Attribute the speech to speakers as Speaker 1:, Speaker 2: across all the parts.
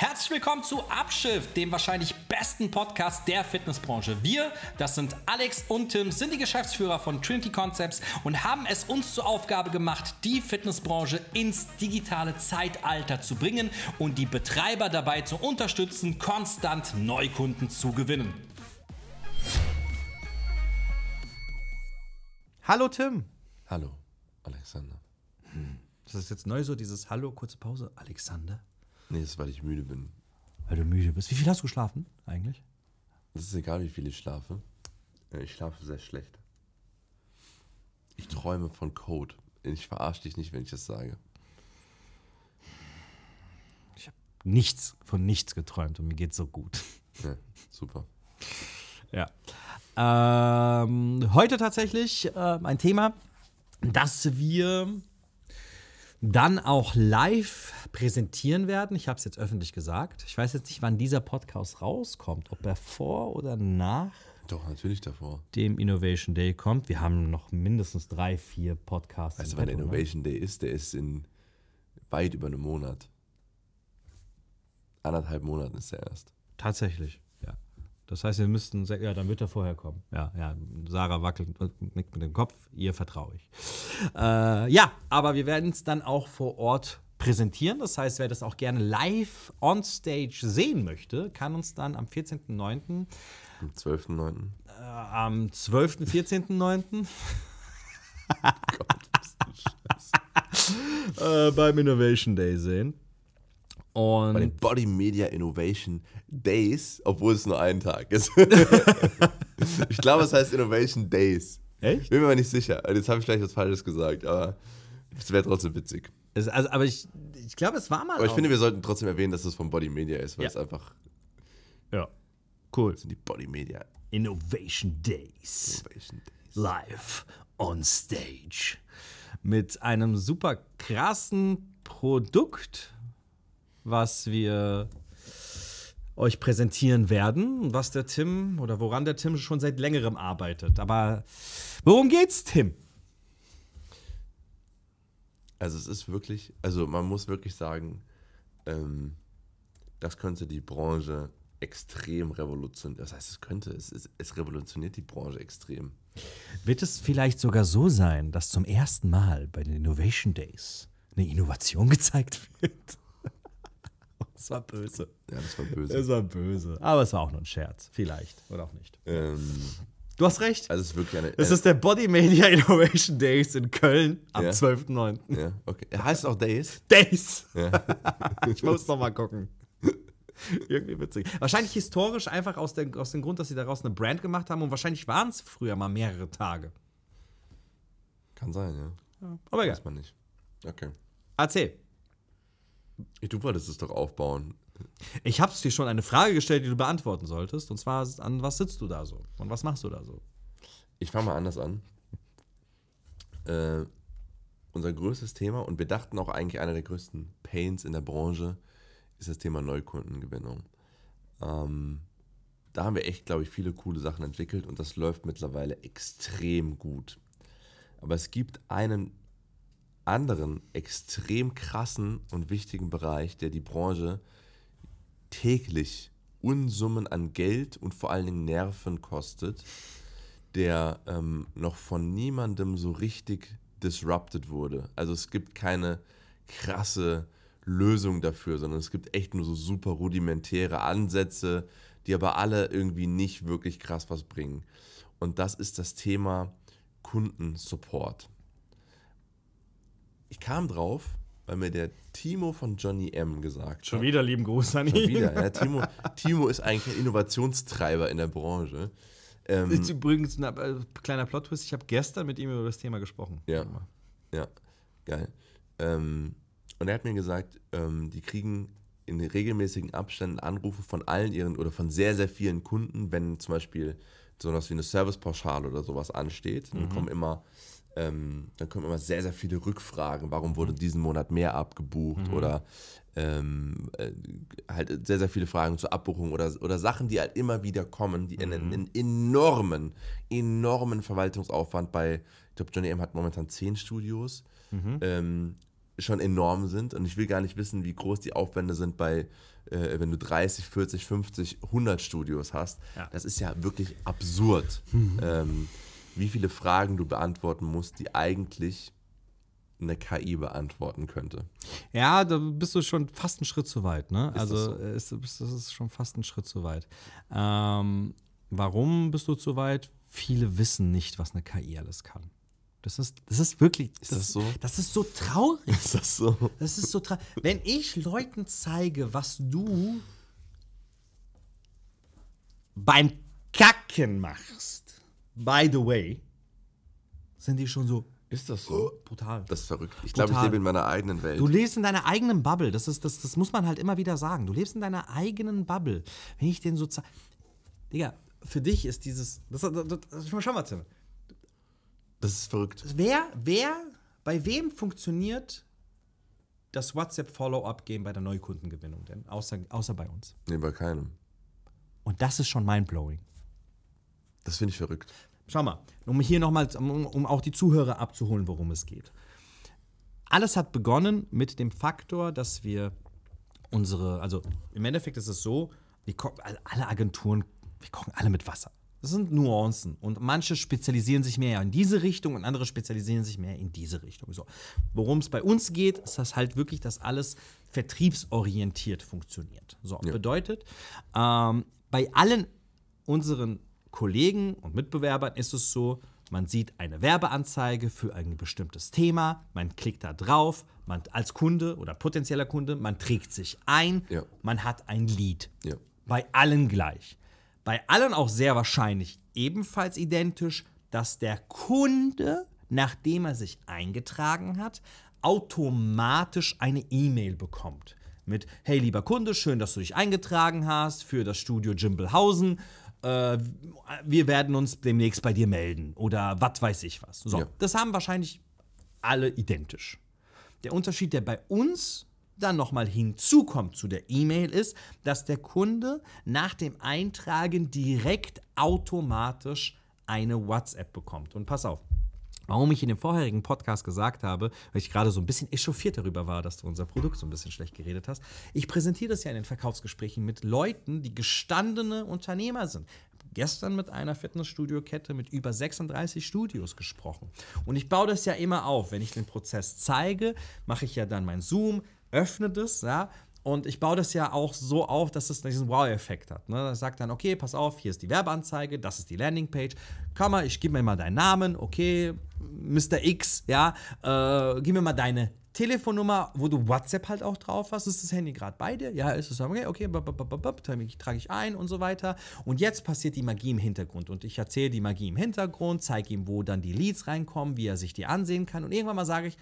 Speaker 1: Herzlich willkommen zu Abschiff, dem wahrscheinlich besten Podcast der Fitnessbranche. Wir, das sind Alex und Tim, sind die Geschäftsführer von Trinity Concepts und haben es uns zur Aufgabe gemacht, die Fitnessbranche ins digitale Zeitalter zu bringen und die Betreiber dabei zu unterstützen, konstant Neukunden zu gewinnen.
Speaker 2: Hallo Tim.
Speaker 3: Hallo, Alexander.
Speaker 2: Das ist jetzt neu so, dieses Hallo, kurze Pause. Alexander.
Speaker 3: Nee, das ist, weil ich müde bin.
Speaker 2: Weil du müde bist. Wie viel hast du geschlafen eigentlich?
Speaker 3: Es ist egal, wie viel ich schlafe. Äh, Ich schlafe sehr schlecht. Ich träume von Code. Ich verarsche dich nicht, wenn ich das sage.
Speaker 2: Nichts von nichts geträumt und mir geht's so gut.
Speaker 3: Ja, super.
Speaker 2: Ja. Ähm, heute tatsächlich ähm, ein Thema, das wir dann auch live präsentieren werden. Ich habe es jetzt öffentlich gesagt. Ich weiß jetzt nicht, wann dieser Podcast rauskommt, ob er vor oder nach
Speaker 3: Doch, natürlich davor.
Speaker 2: dem Innovation Day kommt. Wir haben noch mindestens drei, vier Podcasts.
Speaker 3: Weißt du, wann der
Speaker 2: ne?
Speaker 3: Innovation Day ist? Der ist in weit über einem Monat. Anderthalb Monaten ist er erst.
Speaker 2: Tatsächlich. Das heißt, wir müssten, ja, dann wird er vorher kommen. Ja, ja. Sarah wackelt und nickt mit dem Kopf, ihr vertraue ich. Äh, ja, aber wir werden es dann auch vor Ort präsentieren. Das heißt, wer das auch gerne live on stage sehen möchte, kann uns dann am 14.09.,
Speaker 3: Am 12.09.
Speaker 2: äh, am 12., 14.09. äh, beim Innovation Day sehen. Und
Speaker 3: Bei den Body Media Innovation Days, obwohl es nur ein Tag ist. ich glaube, es heißt Innovation Days.
Speaker 2: Echt?
Speaker 3: Bin mir aber nicht sicher. Jetzt habe ich vielleicht was Falsches gesagt, aber es wäre trotzdem witzig.
Speaker 2: Es, also, aber ich, ich glaube, es war mal.
Speaker 3: Aber ich
Speaker 2: auch-
Speaker 3: finde, wir sollten trotzdem erwähnen, dass es von Body Media ist, weil
Speaker 2: Ja.
Speaker 3: es einfach
Speaker 2: ja. Cool.
Speaker 3: das sind die Body Media
Speaker 2: Innovation Days.
Speaker 3: Innovation Days.
Speaker 2: Live on stage. Mit einem super krassen Produkt, was wir euch präsentieren werden, was der Tim oder woran der Tim schon seit längerem arbeitet. Aber worum geht's, Tim?
Speaker 3: Also es ist wirklich, also man muss wirklich sagen, ähm, das könnte die Branche extrem revolutionieren. Das heißt, es könnte, es, es, es revolutioniert die Branche extrem.
Speaker 2: Wird es vielleicht sogar so sein, dass zum ersten Mal bei den Innovation Days eine Innovation gezeigt wird? Das war böse.
Speaker 3: Ja, das war böse.
Speaker 2: Es war böse. Aber es war auch nur ein Scherz. Vielleicht. Oder auch nicht.
Speaker 3: ähm,
Speaker 2: Du hast recht.
Speaker 3: also es ist wirklich eine.
Speaker 2: Es ist der Body Media Innovation Days in Köln am
Speaker 3: Ja.
Speaker 2: 12.09.
Speaker 3: ja, okay. Er heißt auch Days.
Speaker 2: Days.
Speaker 3: Ja.
Speaker 2: Ich muss noch mal gucken. Irgendwie witzig. Wahrscheinlich historisch einfach aus, der, aus dem Grund, dass sie daraus eine Brand gemacht haben und wahrscheinlich waren es früher mal mehrere Tage.
Speaker 3: Kann sein, ja.
Speaker 2: Aber egal.
Speaker 3: Weiß man nicht. Okay.
Speaker 2: Erzähl.
Speaker 3: Du wolltest es doch aufbauen.
Speaker 2: Ich habe dir schon eine Frage gestellt, die du beantworten solltest. Und zwar, an was sitzt du da so? Und was machst du da so?
Speaker 3: Ich fange mal anders an. Äh, unser größtes Thema, und wir dachten auch eigentlich einer der größten Pains in der Branche, ist das Thema Neukundengewinnung. Ähm, da haben wir echt, glaube ich, viele coole Sachen entwickelt und das läuft mittlerweile extrem gut. Aber es gibt einen anderen extrem krassen und wichtigen Bereich, der die Branche täglich Unsummen an Geld und vor allen Dingen Nerven kostet, der ähm, noch von niemandem so richtig disrupted wurde. Also es gibt keine krasse Lösung dafür, sondern es gibt echt nur so super rudimentäre Ansätze, die aber alle irgendwie nicht wirklich krass was bringen. Und das ist das Thema Kundensupport. Ich kam drauf, weil mir der Timo von Johnny M gesagt hat.
Speaker 2: wieder lieben Gruß an
Speaker 3: Schon wieder, ja, Timo, Timo ist eigentlich ein Innovationstreiber in der Branche. Ähm,
Speaker 2: Ist übrigens ein äh, kleiner Plot-Twist. Ich habe gestern mit ihm über das Thema gesprochen.
Speaker 3: Ja. Ja, geil. Ähm, und er hat mir gesagt, ähm, die kriegen in regelmäßigen Abständen Anrufe von allen ihren oder von sehr, sehr vielen Kunden, wenn zum Beispiel sowas wie eine Servicepauschale oder sowas ansteht. Dann kommen immer, ähm, dann kommen immer sehr, sehr viele Rückfragen. Warum wurde diesen Monat mehr abgebucht? Oder ähm, äh, halt sehr, sehr viele Fragen zur Abbuchung oder, oder Sachen, die halt immer wieder kommen, die einen, einen enormen, enormen Verwaltungsaufwand bei, ich glaube, Johnny M hat momentan zehn Studios, ähm, schon enorm sind und ich will gar nicht wissen, wie groß die Aufwände sind bei, äh, wenn du 30, 40, 50, 100 Studios hast.
Speaker 2: Ja.
Speaker 3: Das ist ja wirklich absurd, ähm, wie viele Fragen du beantworten musst, die eigentlich eine KI beantworten könnte.
Speaker 2: Ja, da bist du schon fast einen Schritt zu weit, ne?
Speaker 3: das
Speaker 2: also
Speaker 3: so?
Speaker 2: äh, ist, ist, das ist schon fast ein Schritt zu weit. Ähm, warum bist du zu weit? Viele wissen nicht, was eine KI alles kann. Das ist, das ist wirklich.
Speaker 3: Ist das so?
Speaker 2: Das ist so traurig.
Speaker 3: Ist das so?
Speaker 2: Das ist so traurig. Wenn ich Leuten zeige, was du beim Kacken machst, by the way, sind die schon so
Speaker 3: Ist das so?
Speaker 2: brutal.
Speaker 3: Das ist verrückt. Ich glaube, ich lebe in meiner eigenen Welt.
Speaker 2: Du lebst in deiner eigenen Bubble. Das, ist, das, das muss man halt immer wieder sagen. Du lebst in deiner eigenen Bubble. Wenn ich den so. Digga, für dich ist dieses. Das, das, das, schau mal, Tim.
Speaker 3: Das ist verrückt.
Speaker 2: Wer, wer, bei wem funktioniert das WhatsApp-Follow-up-Game bei der Neukundengewinnung denn? Außer, außer bei uns.
Speaker 3: Nee, bei keinem.
Speaker 2: Und das ist schon mindblowing.
Speaker 3: Das finde ich verrückt.
Speaker 2: Schau mal, um hier nochmal, um, um auch die Zuhörer abzuholen, worum es geht. Alles hat begonnen mit dem Faktor, dass wir unsere, also im Endeffekt ist es so, wir kochen, alle Agenturen, wir kochen alle mit Wasser. Das sind Nuancen. Und manche spezialisieren sich mehr in diese Richtung und andere spezialisieren sich mehr in diese Richtung. So. Worum es bei uns geht, ist das halt wirklich, dass alles vertriebsorientiert funktioniert. So,
Speaker 3: Ja.
Speaker 2: bedeutet, ähm, bei allen unseren Kollegen und Mitbewerbern ist es so, man sieht eine Werbeanzeige für ein bestimmtes Thema, man klickt da drauf, man als Kunde oder potenzieller Kunde, man trägt sich ein,
Speaker 3: Ja.
Speaker 2: man hat ein Lead.
Speaker 3: Ja.
Speaker 2: Bei allen gleich. Bei allen auch sehr wahrscheinlich ebenfalls identisch, dass der Kunde, nachdem er sich eingetragen hat, automatisch eine E-Mail bekommt. Mit, hey lieber Kunde, schön, dass du dich eingetragen hast für das Studio Jimbelhausen. Äh, wir werden uns demnächst bei dir melden. Oder was weiß ich was. So,
Speaker 3: Ja.
Speaker 2: das haben wahrscheinlich alle identisch. Der Unterschied, der bei uns dann nochmal hinzukommt zu der E-Mail, ist, dass der Kunde nach dem Eintragen direkt automatisch eine WhatsApp bekommt. Und pass auf. Warum ich in dem vorherigen Podcast gesagt habe, weil ich gerade so ein bisschen echauffiert darüber war, dass du unser Produkt so ein bisschen schlecht geredet hast. Ich präsentiere das ja in den Verkaufsgesprächen mit Leuten, die gestandene Unternehmer sind. Gestern mit einer Fitnessstudio-Kette mit über 36 Studios gesprochen. Und ich baue das ja immer auf. Wenn ich den Prozess zeige, mache ich ja dann mein Zoom, öffne das, ja, und ich baue das ja auch so auf, dass es diesen Wow-Effekt hat. Ne? Das sagt dann, okay, pass auf, hier ist die Werbeanzeige, das ist die Landingpage. Komm mal, ich gebe mir mal deinen Namen, okay, Mr. X, ja, äh, gib mir mal deine Telefonnummer, wo du WhatsApp halt auch drauf hast. Ist das Handy gerade bei dir? Ja, ist es okay, okay, bap, bap, bap, trage ich ein und so weiter. Und jetzt passiert die Magie im Hintergrund. Und ich erzähle die Magie im Hintergrund, zeige ihm, wo dann die Leads reinkommen, wie er sich die ansehen kann. Und irgendwann mal sage ich,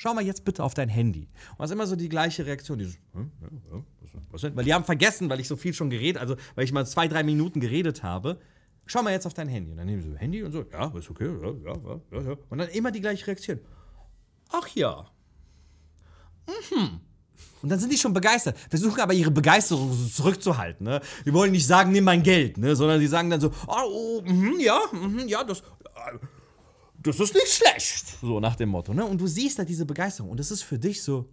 Speaker 2: schau mal jetzt bitte auf dein Handy. Und das ist immer so die gleiche Reaktion. Dieses, hm, ja, ja, was, denn? Weil die haben vergessen, weil ich so viel schon geredet, also weil ich mal zwei, drei Minuten geredet habe. Schau mal jetzt auf dein Handy. Und dann nehmen sie so Handy und so, ja, ist okay, ja, ja, ja, ja. Und dann immer die gleiche Reaktion. Ach ja. Mhm. Und dann sind die schon begeistert, versuchen aber ihre Begeisterung so zurückzuhalten. Ne? Die wollen nicht sagen, nimm mein Geld, ne? sondern die sagen dann so, oh, oh mhm, ja, mhm, ja, das, das ist nicht schlecht. So nach dem Motto. Ne? Und du siehst da diese Begeisterung. Und das ist für dich so,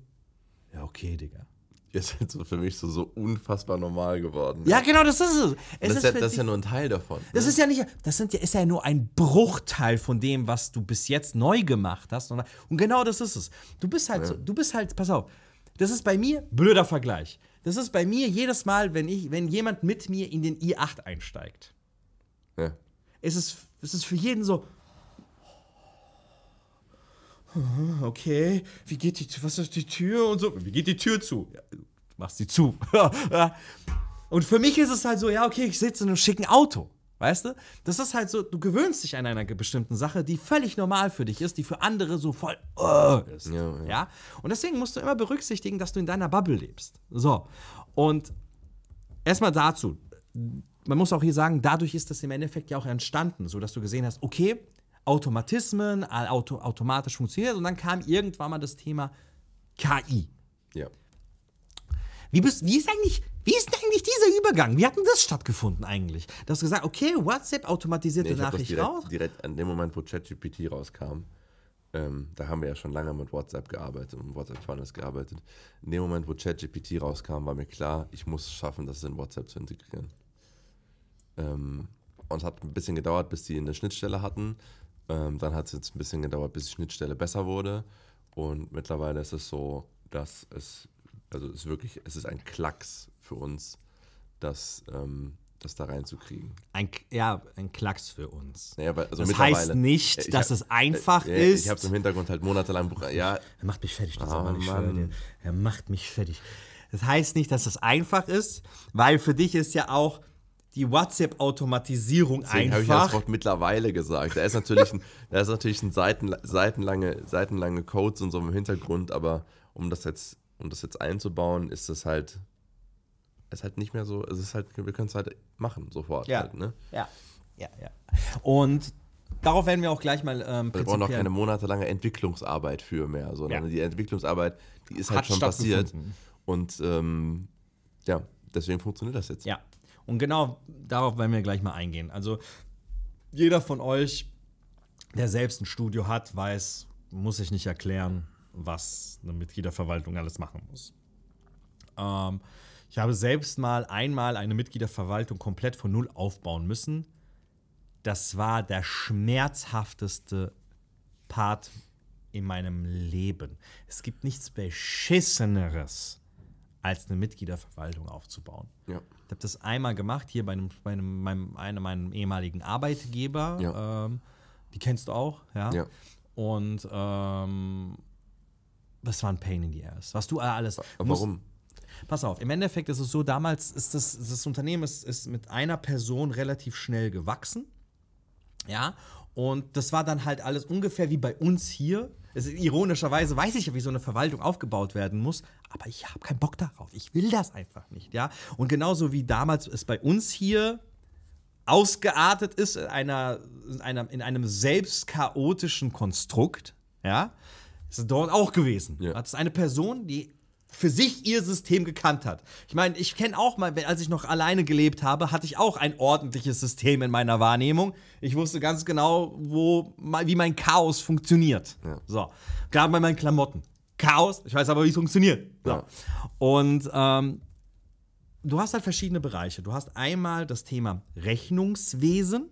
Speaker 2: ja, okay, Digga.
Speaker 3: Jetzt ist so für mich so, so unfassbar normal geworden.
Speaker 2: Ja, genau, das ist es. es
Speaker 3: das, ist ja, das ist ja nur ein Teil davon.
Speaker 2: Das
Speaker 3: ne?
Speaker 2: ist ja nicht, das sind ja, ist ja nur ein Bruchteil von dem, was du bis jetzt neu gemacht hast. Und, und genau das ist es. Du bist halt so, du bist halt, pass auf, das ist bei mir, blöder Vergleich. Das ist bei mir jedes Mal, wenn ich, wenn jemand mit mir in den i8 einsteigt.
Speaker 3: ja.
Speaker 2: Es ist, es ist für jeden so. Okay, wie geht die, was ist die Tür und so? Wie geht die Tür zu? Ja, du machst sie zu. Und für mich ist es halt so, ja, okay, ich sitze in einem schicken Auto. Weißt du? Das ist halt so, du gewöhnst dich an einer bestimmten Sache, die völlig normal für dich ist, die für andere so voll uh, ist.
Speaker 3: Ja, ja.
Speaker 2: ja? Und deswegen musst du immer berücksichtigen, dass du in deiner Bubble lebst. So. Und erstmal dazu. Man muss auch hier sagen, dadurch ist das im Endeffekt ja auch entstanden, so dass du gesehen hast, okay, Automatismen, auto, automatisch funktioniert und dann kam irgendwann mal das Thema KI.
Speaker 3: ja.
Speaker 2: Wie, bist, wie, ist eigentlich, wie ist denn eigentlich dieser Übergang? Wie hat denn das stattgefunden eigentlich? Du hast gesagt, okay, WhatsApp automatisierte
Speaker 3: Nee, ich
Speaker 2: Nachricht
Speaker 3: direkt,
Speaker 2: raus.
Speaker 3: direkt an dem Moment, wo ChatGPT rauskam, ähm, da haben wir ja schon lange mit WhatsApp gearbeitet und WhatsApp Funnels gearbeitet. In dem Moment, wo ChatGPT rauskam, war mir klar, ich muss es schaffen, das in WhatsApp zu integrieren. Ähm, und es hat ein bisschen gedauert, bis die eine Schnittstelle hatten. Ähm, dann hat es jetzt ein bisschen gedauert, bis die Schnittstelle besser wurde. Und mittlerweile ist es so, dass es, also es ist wirklich, es ist ein Klacks für uns, das, ähm, das da reinzukriegen.
Speaker 2: Ein, ja, ein Klacks für uns.
Speaker 3: Naja, weil, also
Speaker 2: das heißt nicht,
Speaker 3: Ich
Speaker 2: dass
Speaker 3: hab-
Speaker 2: es einfach
Speaker 3: äh,
Speaker 2: ist.
Speaker 3: Ich habe es im Hintergrund halt monatelang, ja,
Speaker 2: Er macht mich fertig, dieser
Speaker 3: Oh,
Speaker 2: Mann. dir. Er macht mich fertig. Das heißt nicht, dass es einfach ist, weil für dich ist ja auch die WhatsApp-Automatisierung
Speaker 3: Deswegen habe ich das
Speaker 2: einfach.
Speaker 3: Wort mittlerweile gesagt. Da ist natürlich ein, da ist natürlich ein Seiten, seitenlange, seitenlange Codes und so im Hintergrund, aber um das jetzt, um das jetzt einzubauen, ist es halt, ist halt nicht mehr so, es ist halt, wir können es halt machen, sofort.
Speaker 2: Ja.
Speaker 3: Halt, ne?
Speaker 2: Ja, ja, ja. Und darauf werden wir auch gleich mal ähm,
Speaker 3: Wir brauchen auch keine monatelange Entwicklungsarbeit für mehr, sondern
Speaker 2: Ja.
Speaker 3: die Entwicklungsarbeit, die ist halt
Speaker 2: Hat
Speaker 3: schon passiert. Und ähm, ja, deswegen funktioniert das jetzt.
Speaker 2: Ja, und genau darauf werden wir gleich mal eingehen. Also jeder von euch, der selbst ein Studio hat, weiß, muss ich nicht erklären, was eine Mitgliederverwaltung alles machen muss. Ähm, ich habe selbst mal einmal eine Mitgliederverwaltung komplett von Null aufbauen müssen. Das war der schmerzhafteste Part in meinem Leben. Es gibt nichts Beschisseneres, als eine Mitgliederverwaltung aufzubauen.
Speaker 3: Ja.
Speaker 2: Ich habe das einmal gemacht, hier bei einem, bei einem, meinem, einem meinem ehemaligen Arbeitgeber.
Speaker 3: Ja.
Speaker 2: Ähm, die kennst du auch, ja.
Speaker 3: Ja.
Speaker 2: Und ähm, das war ein Pain in the ass. Was du alles. musst-
Speaker 3: Warum?
Speaker 2: Pass auf, im Endeffekt ist es so, damals ist das, das Unternehmen ist, ist mit einer Person relativ schnell gewachsen. Ja, und das war dann halt alles ungefähr wie bei uns hier. Es ist, ironischerweise weiß ich ja, wie so eine Verwaltung aufgebaut werden muss, aber ich habe keinen Bock darauf. Ich will das einfach nicht, ja. Und genauso wie damals es bei uns hier ausgeartet ist in, einer, in, einer, in einem selbst chaotischen Konstrukt, ja, ist es dort auch gewesen.
Speaker 3: Ja.
Speaker 2: Hat es eine Person, die für sich ihr System gekannt hat. Ich meine, ich kenne auch mal, als ich noch alleine gelebt habe, hatte ich auch ein ordentliches System in meiner Wahrnehmung. Ich wusste ganz genau, wo, wie mein Chaos funktioniert.
Speaker 3: Ja.
Speaker 2: So, gerade bei meinen Klamotten. Chaos, ich weiß aber, wie es funktioniert. So.
Speaker 3: Ja.
Speaker 2: Und ähm, du hast halt verschiedene Bereiche. Du hast einmal das Thema Rechnungswesen,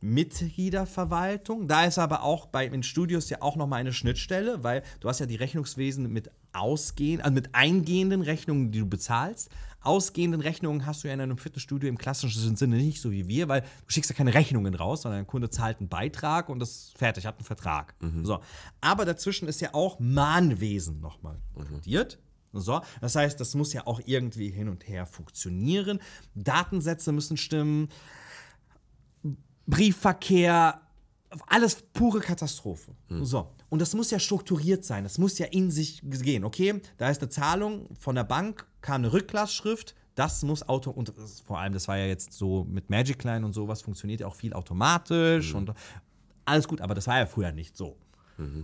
Speaker 2: Mitgliederverwaltung. Da ist aber auch bei den Studios ja auch nochmal eine Schnittstelle, weil du hast ja die Rechnungswesen mit ausgehend, also mit eingehenden Rechnungen, die du bezahlst. Ausgehenden Rechnungen hast du ja in einem Fitnessstudio im klassischen Sinne nicht so wie wir, weil du schickst ja keine Rechnungen raus, sondern der Kunde zahlt einen Beitrag und das fertig, hat einen Vertrag. So. Aber dazwischen ist ja auch Mahnwesen nochmal inkludiert. So, das heißt, das muss ja auch irgendwie hin und her funktionieren. Datensätze müssen stimmen. Briefverkehr, alles pure Katastrophe. So. Und das muss ja strukturiert sein. Das muss ja in sich gehen. Okay, da ist eine Zahlung von der Bank, kam eine Rücklassschrift. Das muss auto und vor allem, das war ja jetzt so mit Magic Line und sowas, funktioniert ja auch viel automatisch und alles gut, aber das war ja früher nicht so.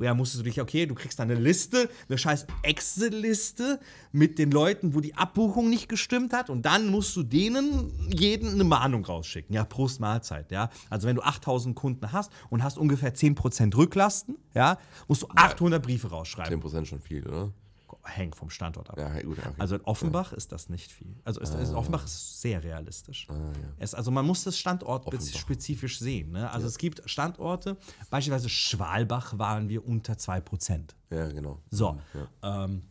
Speaker 2: Ja, musstest du dich, okay, du kriegst dann eine Liste, eine scheiß Excel-Liste mit den Leuten, wo die Abbuchung nicht gestimmt hat und dann musst du denen jeden eine Mahnung rausschicken. Ja, Prost Mahlzeit, ja. Also wenn du 8000 Kunden hast und hast ungefähr 10% Rücklasten, ja, musst du 800 Briefe rausschreiben.
Speaker 3: 10% schon viel, oder?
Speaker 2: Hängt vom Standort ab.
Speaker 3: Ja, gut. Okay.
Speaker 2: Also in Offenbach ist das nicht viel. Also ist, ist, Offenbach ist sehr realistisch.
Speaker 3: Ah,
Speaker 2: es, also man muss das Standort spezifisch sehen. Ne? Also es gibt Standorte, beispielsweise Schwalbach waren wir unter 2%.
Speaker 3: ja, genau.
Speaker 2: So. Ähm,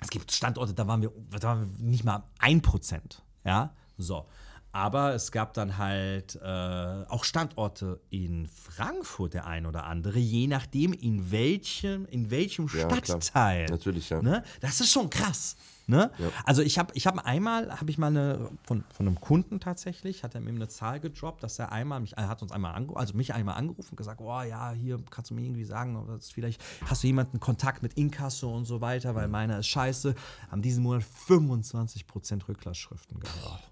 Speaker 2: es gibt Standorte, da waren wir, da waren wir nicht mal 1%. Ja, so. Aber es gab dann halt äh, auch Standorte in Frankfurt, der ein oder andere, je nachdem, in welchem, in welchem
Speaker 3: Ja, klar.
Speaker 2: Stadtteil.
Speaker 3: Natürlich, ja.
Speaker 2: Ne? Das ist schon krass. Ne? Also ich habe ich hab einmal, habe ich mal eine, von, von einem Kunden tatsächlich, hat er mir eine Zahl gedroppt, dass er einmal, mich, er hat uns einmal angerufen, also mich einmal angerufen und gesagt, oh ja, hier kannst du mir irgendwie sagen, vielleicht, hast du jemanden Kontakt mit Inkasso und so weiter, weil meiner ist scheiße, haben diesen Monat 25% Rücklassschriften gehabt.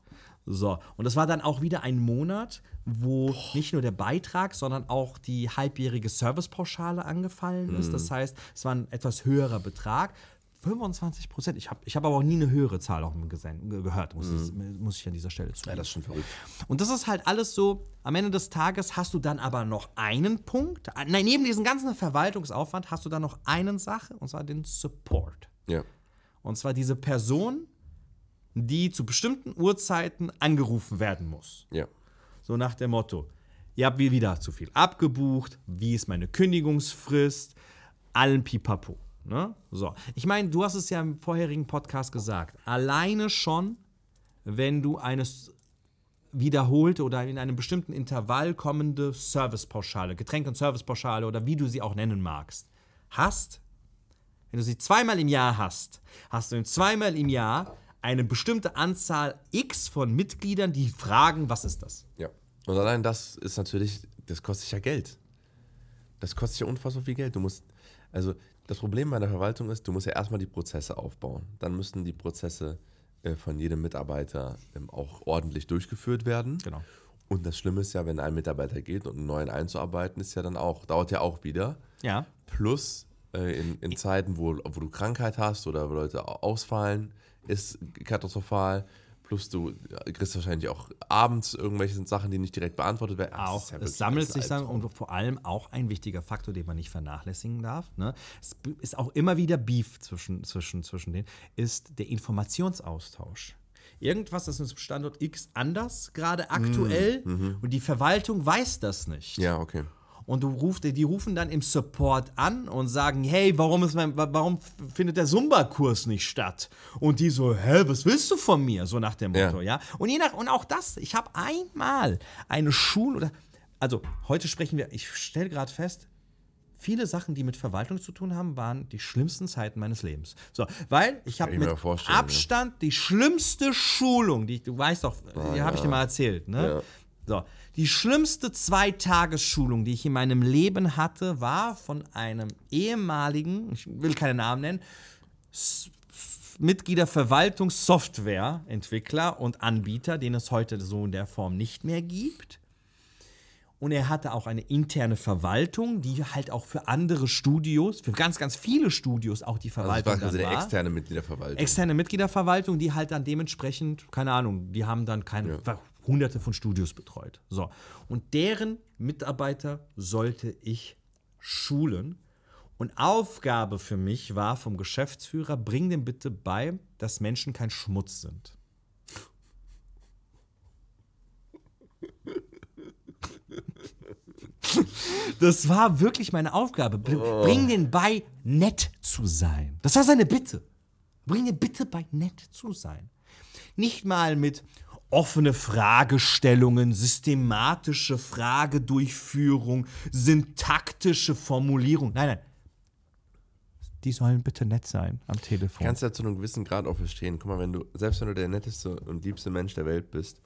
Speaker 2: So, und das war dann auch wieder ein Monat, wo nicht nur der Beitrag, sondern auch die halbjährige Servicepauschale angefallen ist. Das heißt, es war ein etwas höherer Betrag. 25 Prozent. Ich habe ich hab aber auch nie eine höhere Zahl auch gehört, muss, ich, muss ich an dieser Stelle zugeben.
Speaker 3: Ja, das ist schon verrückt.
Speaker 2: Und das ist halt alles so, am Ende des Tages hast du dann aber noch einen Punkt. Nein, neben diesem ganzen Verwaltungsaufwand hast du dann noch eine Sache, und zwar den Support.
Speaker 3: Ja.
Speaker 2: Und zwar diese Person, die zu bestimmten Uhrzeiten angerufen werden muss.
Speaker 3: Ja.
Speaker 2: So nach dem Motto, ihr habt wieder zu viel abgebucht, wie ist meine Kündigungsfrist, allen Pipapo. Ne? So. Ich meine, du hast es ja im vorherigen Podcast gesagt, alleine schon, wenn du eine s- wiederholte oder in einem bestimmten Intervall kommende Servicepauschale, Getränk- und Servicepauschale oder wie du sie auch nennen magst, hast, wenn du sie zweimal im Jahr hast, hast du zweimal im Jahr eine bestimmte Anzahl X von Mitgliedern, die fragen, was ist das?
Speaker 3: Ja. Und allein das ist natürlich, das kostet ja Geld. Das kostet ja unfassbar viel Geld. Du musst, also das Problem bei der Verwaltung ist, du musst ja erstmal die Prozesse aufbauen. Dann müssen die Prozesse äh, von jedem Mitarbeiter ähm, auch ordentlich durchgeführt werden.
Speaker 2: Genau.
Speaker 3: Und das Schlimme ist ja, wenn ein Mitarbeiter geht und einen neuen einzuarbeiten, ist ja dann auch, dauert ja auch wieder.
Speaker 2: Ja.
Speaker 3: Plus äh, in, in Zeiten, wo, wo du Krankheit hast oder wo Leute au- ausfallen, ist katastrophal. Plus du kriegst wahrscheinlich auch abends irgendwelche Sachen, die nicht direkt beantwortet werden. Das
Speaker 2: Auch,
Speaker 3: ja
Speaker 2: es sammelt sich dann und vor allem auch ein wichtiger Faktor, den man nicht vernachlässigen darf. Ne? Es ist auch immer wieder Beef zwischen, zwischen, zwischen denen, ist der Informationsaustausch. Irgendwas ist im Standort X anders, gerade aktuell, und die Verwaltung weiß das nicht.
Speaker 3: Ja, okay.
Speaker 2: Und du rufst, die rufen dann im Support an und sagen, hey, warum, ist mein, wa- warum findet der Zumba-Kurs nicht statt? Und die so, hä, was willst du von mir? So nach dem Motto, ja.
Speaker 3: Ja.
Speaker 2: Und, je nach, und auch das, ich habe einmal eine Schule oder, also heute sprechen wir, ich stelle gerade fest, viele Sachen, die mit Verwaltung zu tun haben, waren die schlimmsten Zeiten meines Lebens. So, weil ich habe mit
Speaker 3: vorstellen, ja.
Speaker 2: Abstand die schlimmste Schulung, die du weißt doch, die habe ich dir mal erzählt, ne?
Speaker 3: Ja.
Speaker 2: So, die schlimmste Zweitagesschulung, die ich in meinem Leben hatte, war von einem ehemaligen, ich will keine Namen nennen, S- Mitgliederverwaltungssoftwareentwickler und Anbieter, den es heute so in der Form nicht mehr gibt. Und er hatte auch eine interne Verwaltung, die halt auch für andere Studios, für ganz, ganz viele Studios auch die
Speaker 3: Also das
Speaker 2: Verwaltung
Speaker 3: war quasi
Speaker 2: dann
Speaker 3: der
Speaker 2: war
Speaker 3: externe Mitgliederverwaltung.
Speaker 2: externe Mitgliederverwaltung, die halt dann dementsprechend, keine Ahnung, die haben dann keine hunderte von Studios betreut. So. Und deren Mitarbeiter sollte ich schulen. Und Aufgabe für mich war vom Geschäftsführer, bring dem bitte bei, dass Menschen kein Schmutz sind. Das war wirklich meine Aufgabe. Br- Bring den bei, nett zu sein. Das war seine Bitte. Bring den bitte bei, nett zu sein. Nicht mal mit offene Fragestellungen, systematische Fragedurchführung, syntaktische Formulierung. Nein, nein. Die sollen bitte nett sein am Telefon.
Speaker 3: Kannst ja zu einem gewissen Grad auch verstehen. Guck mal, wenn du, selbst wenn du der netteste und liebste Mensch der Welt bist,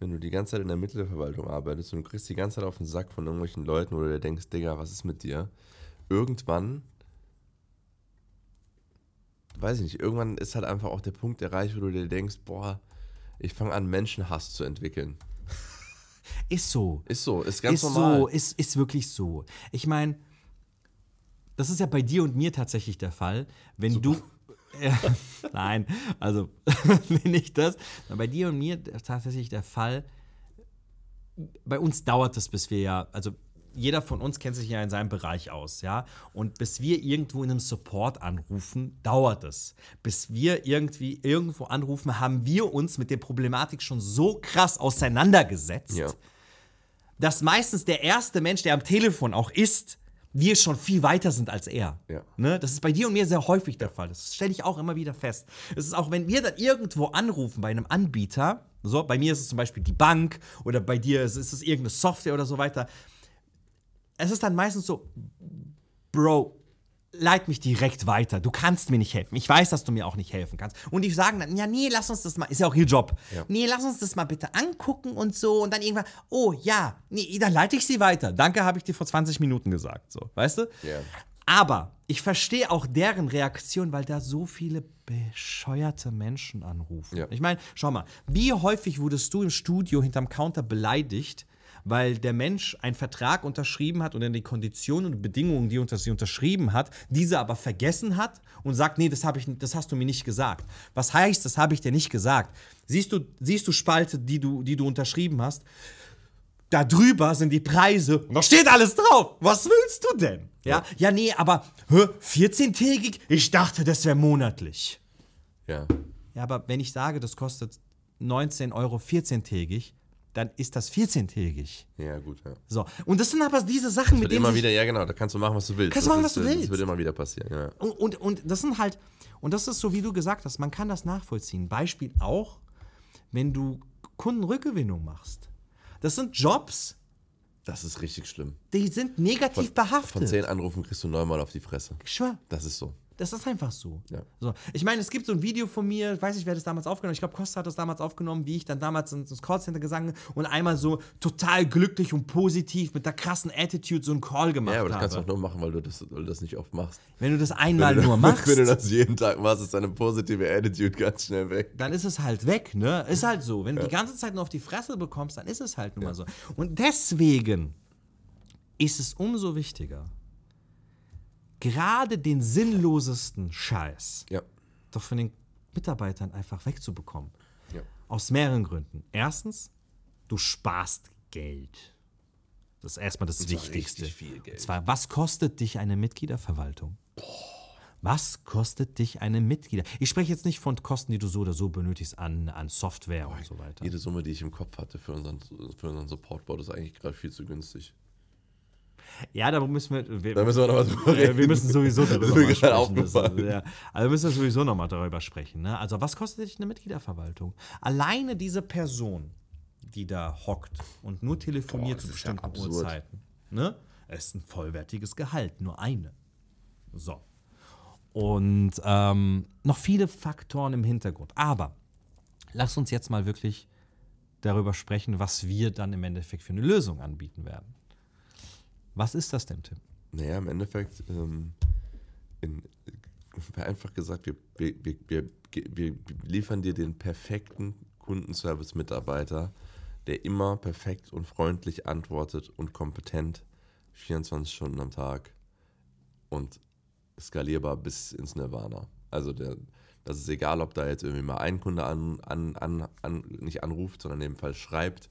Speaker 3: wenn du die ganze Zeit in der Mittelverwaltung arbeitest und du kriegst die ganze Zeit auf den Sack von irgendwelchen Leuten, du dir denkst, Digga, was ist mit dir? Irgendwann, weiß ich nicht, irgendwann ist halt einfach auch der Punkt erreicht, wo du dir denkst, boah, ich fange an, Menschenhass zu entwickeln.
Speaker 2: ist so.
Speaker 3: Ist so, ist ganz
Speaker 2: ist
Speaker 3: normal.
Speaker 2: so, ist, ist wirklich so. Ich meine, das ist ja bei dir und mir tatsächlich der Fall, wenn du. Ja, nein, also nicht das. Bei dir und mir tatsächlich der Fall. Bei uns dauert es, bis wir ja, also jeder von uns kennt sich ja in seinem Bereich aus, ja. Und bis wir irgendwo in einem Support anrufen, dauert es. Bis wir irgendwie irgendwo anrufen, haben wir uns mit der Problematik schon so krass auseinandergesetzt
Speaker 3: Ja.
Speaker 2: dass meistens der erste Mensch, der am Telefon auch ist, wir schon viel weiter sind als er.
Speaker 3: Ja.
Speaker 2: Ne? Das ist bei dir und mir sehr häufig der Fall. Das stelle ich auch immer wieder fest. Es ist auch, wenn wir dann irgendwo anrufen bei einem Anbieter, so, bei mir ist es zum Beispiel die Bank oder bei dir ist es irgendeine Software oder so weiter. Es ist dann meistens so, Bro, leit mich direkt weiter. Du kannst mir nicht helfen. Ich weiß, dass du mir auch nicht helfen kannst. Und die sagen dann, ja, nee, lass uns das mal, ist ja auch ihr Job.
Speaker 3: Ja.
Speaker 2: Nee, lass uns das mal bitte angucken und so. Und dann irgendwann, oh ja, nee, dann leite ich sie weiter. Danke, habe ich dir vor 20 Minuten gesagt. So, weißt du?
Speaker 3: Ja.
Speaker 2: Aber ich verstehe auch deren Reaktion, weil da so viele bescheuerte Menschen anrufen.
Speaker 3: Ja.
Speaker 2: Ich meine, schau mal, wie häufig wurdest du im Studio hinterm Counter beleidigt, weil der Mensch einen Vertrag unterschrieben hat und dann die Konditionen und Bedingungen, die unter sie unterschrieben hat, diese aber vergessen hat und sagt, nee, das, hab ich, das hast du mir nicht gesagt. Was heißt, das habe ich dir nicht gesagt? Siehst du, siehst du Spalte, die du, die du unterschrieben hast? Da drüber sind die Preise und da steht alles drauf. Was willst du denn? Ja, ja, nee, aber hä, 14-tägig? Ich dachte, das wäre monatlich.
Speaker 3: Ja.
Speaker 2: Ja, aber wenn ich sage, das kostet 19 Euro 14-tägig, dann ist das 14-tägig.
Speaker 3: Ja, gut, ja.
Speaker 2: So. Und das sind aber diese Sachen, mit
Speaker 3: Wird
Speaker 2: denen
Speaker 3: immer wieder, ja genau, da kannst du machen, was du willst.
Speaker 2: Kannst du
Speaker 3: Das
Speaker 2: machen,
Speaker 3: ist,
Speaker 2: was du
Speaker 3: äh,
Speaker 2: willst.
Speaker 3: Das wird immer wieder passieren, ja.
Speaker 2: Und, und, und das sind halt, und das ist so, wie du gesagt hast, man kann das nachvollziehen. Beispiel auch, wenn du Kundenrückgewinnung machst. Das sind Jobs,
Speaker 3: Das ist richtig schlimm.
Speaker 2: die sind negativ behaftet.
Speaker 3: Von zehn Anrufen kriegst du neunmal auf die Fresse.
Speaker 2: Schwör,
Speaker 3: Das ist so.
Speaker 2: Das ist einfach so.
Speaker 3: Ja.
Speaker 2: so. Ich meine, es gibt so ein Video von mir, weiß nicht, wer das damals aufgenommen hat. Ich glaube, Costa hat das damals aufgenommen, wie ich dann damals ins Callcenter bin und einmal so total glücklich und positiv mit der krassen Attitude so einen Call gemacht
Speaker 3: Ja, aber das
Speaker 2: habe.
Speaker 3: kannst du auch nur machen, weil du das, weil du das nicht oft machst.
Speaker 2: Wenn du das einmal
Speaker 3: wenn du,
Speaker 2: nur machst.
Speaker 3: Wenn du das jeden Tag machst, ist deine positive Attitude ganz schnell weg.
Speaker 2: dann ist es halt weg, ne? Ist halt so. Wenn du die ganze Zeit nur auf die Fresse bekommst, dann ist es halt nun mal so. Und deswegen ist es umso wichtiger, gerade den sinnlosesten Scheiß
Speaker 3: Ja.
Speaker 2: doch von den Mitarbeitern einfach wegzubekommen.
Speaker 3: ja.
Speaker 2: Aus mehreren Gründen. Erstens, du sparst Geld. Das ist erstmal das
Speaker 3: zwar
Speaker 2: Wichtigste. Und zwar, was kostet dich eine Mitgliederverwaltung? Was kostet dich eine Mitglieder? Ich spreche jetzt nicht von Kosten, die du so oder so benötigst an, an Software und so weiter.
Speaker 3: Jede Summe, die ich im Kopf hatte für unseren, für unseren Supportbot, ist eigentlich gerade viel zu günstig.
Speaker 2: Ja, da müssen wir. wir
Speaker 3: Da müssen wir noch mal drüber
Speaker 2: äh,
Speaker 3: reden.
Speaker 2: wir müssen sowieso
Speaker 3: Das
Speaker 2: darüber
Speaker 3: gerade
Speaker 2: sprechen. Das,
Speaker 3: aufgefallen.
Speaker 2: ja, also wir müssen sowieso nochmal darüber sprechen. Ne? Also, was kostet dich eine Mitgliederverwaltung? Alleine diese Person, die da hockt und nur telefoniert
Speaker 3: Boah,
Speaker 2: zu
Speaker 3: das ja
Speaker 2: bestimmten
Speaker 3: absurd.
Speaker 2: Uhrzeiten, ne? ist ein vollwertiges Gehalt, nur eine. So. Und ähm, noch viele Faktoren im Hintergrund. Aber lass uns jetzt mal wirklich darüber sprechen, was wir dann im Endeffekt für eine Lösung anbieten werden. Was ist das denn, Tim?
Speaker 3: Naja, im Endeffekt, ähm, in, einfach gesagt, wir, wir, wir, wir, wir liefern dir den perfekten Kundenservice-Mitarbeiter, der immer perfekt und freundlich antwortet und kompetent 24 Stunden am Tag und skalierbar bis ins Nirvana. Also der, das ist egal, ob da jetzt irgendwie mal ein Kunde an, an, an, an, nicht anruft, sondern in dem Fall schreibt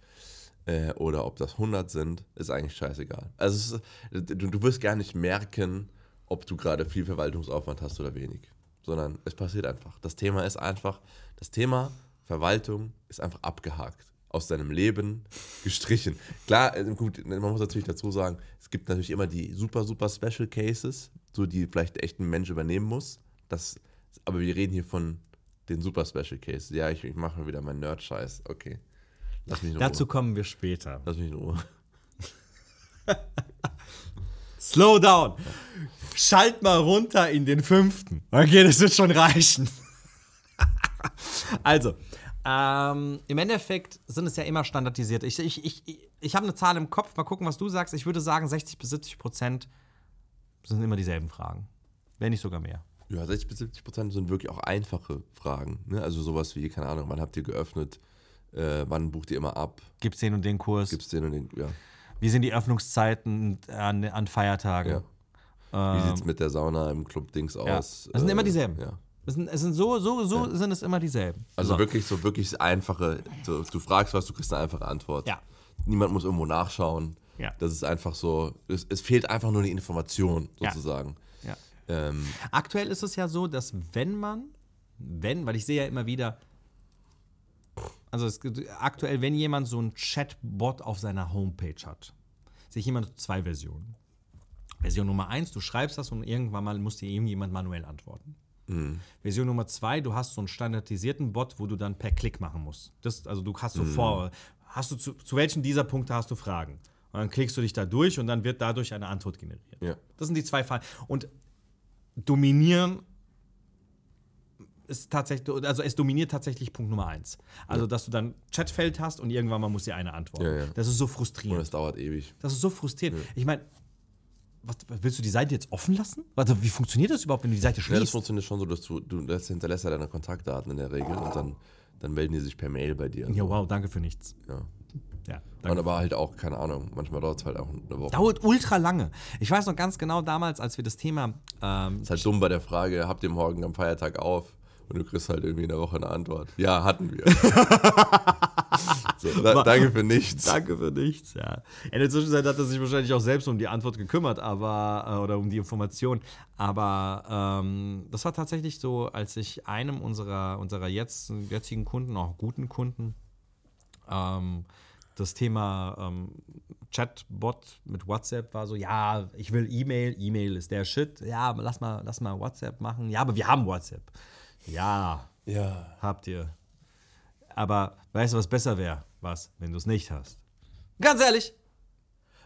Speaker 3: äh, oder ob das 100 sind, ist eigentlich scheißegal. Also ist, du, du wirst gar nicht merken, ob du gerade viel Verwaltungsaufwand hast oder wenig, sondern es passiert einfach. Das Thema ist einfach, das Thema Verwaltung ist einfach abgehakt aus deinem Leben gestrichen. Klar, äh, gut, man muss natürlich dazu sagen, es gibt natürlich immer die super, super Special Cases, so die vielleicht echt ein Mensch übernehmen muss. Das, aber wir reden hier von den super Special Cases. Ja, ich, ich mache wieder meinen Nerd-Scheiß. Okay. In Ruhe.
Speaker 2: Dazu kommen wir später.
Speaker 3: Lass mich in Ruhe.
Speaker 2: Slow down. Schalt mal runter in den fünften. Okay, das wird schon reichen. also, ähm, im Endeffekt sind es ja immer standardisiert. Ich, ich, ich, ich habe eine Zahl im Kopf, mal gucken, was du sagst. Ich würde sagen, 60 bis 70 Prozent sind immer dieselben Fragen. Wenn nicht sogar mehr.
Speaker 3: Ja, 60 bis 70 Prozent sind wirklich auch einfache Fragen. Ne? Also sowas wie, keine Ahnung, wann habt ihr geöffnet? Äh, wann bucht ihr immer ab?
Speaker 2: Gibt es den und den Kurs?
Speaker 3: Gibt es den und den? Ja.
Speaker 2: Wie sind die Öffnungszeiten an, an Feiertagen?
Speaker 3: ja. Wie sieht es mit der Sauna im Club Dings
Speaker 2: Ähm, Ja.
Speaker 3: aus?
Speaker 2: Das sind
Speaker 3: Äh,
Speaker 2: immer dieselben.
Speaker 3: Ja.
Speaker 2: Es sind, es sind so, so, so sind es immer dieselben.
Speaker 3: Also
Speaker 2: so.
Speaker 3: wirklich so wirklich einfache, so, du fragst was, du kriegst eine einfache Antwort.
Speaker 2: Ja.
Speaker 3: Niemand muss irgendwo nachschauen.
Speaker 2: Ja.
Speaker 3: Das ist einfach so, es, es fehlt einfach nur die Information
Speaker 2: Ja.
Speaker 3: sozusagen.
Speaker 2: Ja.
Speaker 3: Ähm,
Speaker 2: Aktuell ist es ja so, dass wenn man, wenn, weil ich sehe ja immer wieder, also es, aktuell, wenn jemand so ein Chatbot auf seiner Homepage hat, sehe ich immer zwei Versionen. Version Nummer eins, du schreibst das und irgendwann mal muss dir irgendjemand manuell antworten. Version Nummer zwei, du hast so einen standardisierten Bot, wo du dann per Klick machen musst. Das, also du hast so vor, hast du zu, zu welchen dieser Punkte hast du Fragen? Und dann klickst du dich da durch und dann wird dadurch eine Antwort generiert.
Speaker 3: Ja.
Speaker 2: Das sind die zwei Fallen. Und dominieren ist tatsächlich, also es dominiert tatsächlich Punkt Nummer eins. Also, dass du dann Chatfeld hast und irgendwann mal muss dir eine antworten.
Speaker 3: Ja, ja.
Speaker 2: Das ist so
Speaker 3: und
Speaker 2: frustrierend.
Speaker 3: es dauert ewig.
Speaker 2: Das ist so frustrierend. Ich meine, was, willst du die Seite jetzt offen lassen? Warte, wie funktioniert das überhaupt, wenn du die Seite
Speaker 3: Ja, das
Speaker 2: schließt?
Speaker 3: funktioniert schon so, dass du, du lässt, hinterlässt ja deine Kontaktdaten in der Regel und dann, dann melden die sich per Mail bei dir.
Speaker 2: Ja, wow, danke für nichts.
Speaker 3: Ja.
Speaker 2: Ja,
Speaker 3: Und
Speaker 2: danke.
Speaker 3: aber halt auch, keine Ahnung, manchmal dauert es halt auch eine Woche.
Speaker 2: Dauert ultra lange. Ich weiß noch ganz genau damals, als wir das Thema ähm,
Speaker 3: Ist halt dumm bei der Frage, habt ihr morgen am Feiertag auf? Und du kriegst halt irgendwie in der Woche eine Antwort. Ja, hatten wir. so, da, danke für nichts.
Speaker 2: Danke für nichts, ja. In der Zwischenzeit hat er sich wahrscheinlich auch selbst um die Antwort gekümmert, aber, äh, oder um die Information. Aber ähm, das war tatsächlich so, als ich einem unserer, unserer jetzt, jetzigen Kunden, auch guten Kunden, ähm, das Thema ähm, Chatbot mit WhatsApp war so, ja, ich will E-Mail, E-Mail ist der Shit. Ja, lass mal, lass mal WhatsApp machen. Ja, aber wir haben WhatsApp. Ja,
Speaker 3: Ja.
Speaker 2: habt ihr. Aber weißt du, was besser wäre? Was, wenn du es nicht hast? Ganz ehrlich,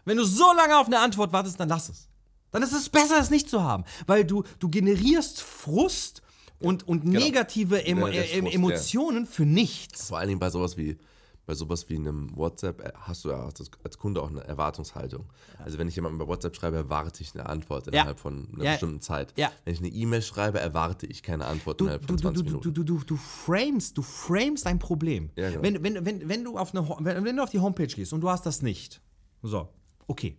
Speaker 2: wenn du so lange auf eine Antwort wartest, dann lass es. Dann ist es besser, es nicht zu haben. Weil du, du generierst Frust und, und negative Emo
Speaker 3: Ja, Frust,
Speaker 2: Emotionen für nichts.
Speaker 3: Vor allen Dingen bei sowas wie bei sowas wie einem WhatsApp äh, hast du ja als Kunde auch eine Erwartungshaltung. Also wenn ich jemandem bei WhatsApp schreibe, erwarte ich eine Antwort innerhalb von einer
Speaker 2: Ja.
Speaker 3: bestimmten Zeit.
Speaker 2: Ja.
Speaker 3: Wenn ich eine E-Mail schreibe, erwarte ich keine Antwort
Speaker 2: Du,
Speaker 3: innerhalb von
Speaker 2: du,
Speaker 3: 20
Speaker 2: du,
Speaker 3: Minuten.
Speaker 2: du, du, du, framest, du framest ein Problem.
Speaker 3: Ja, genau.
Speaker 2: wenn, wenn, wenn, wenn, du auf eine, wenn, wenn du auf die Homepage gehst und du hast das nicht, so, okay.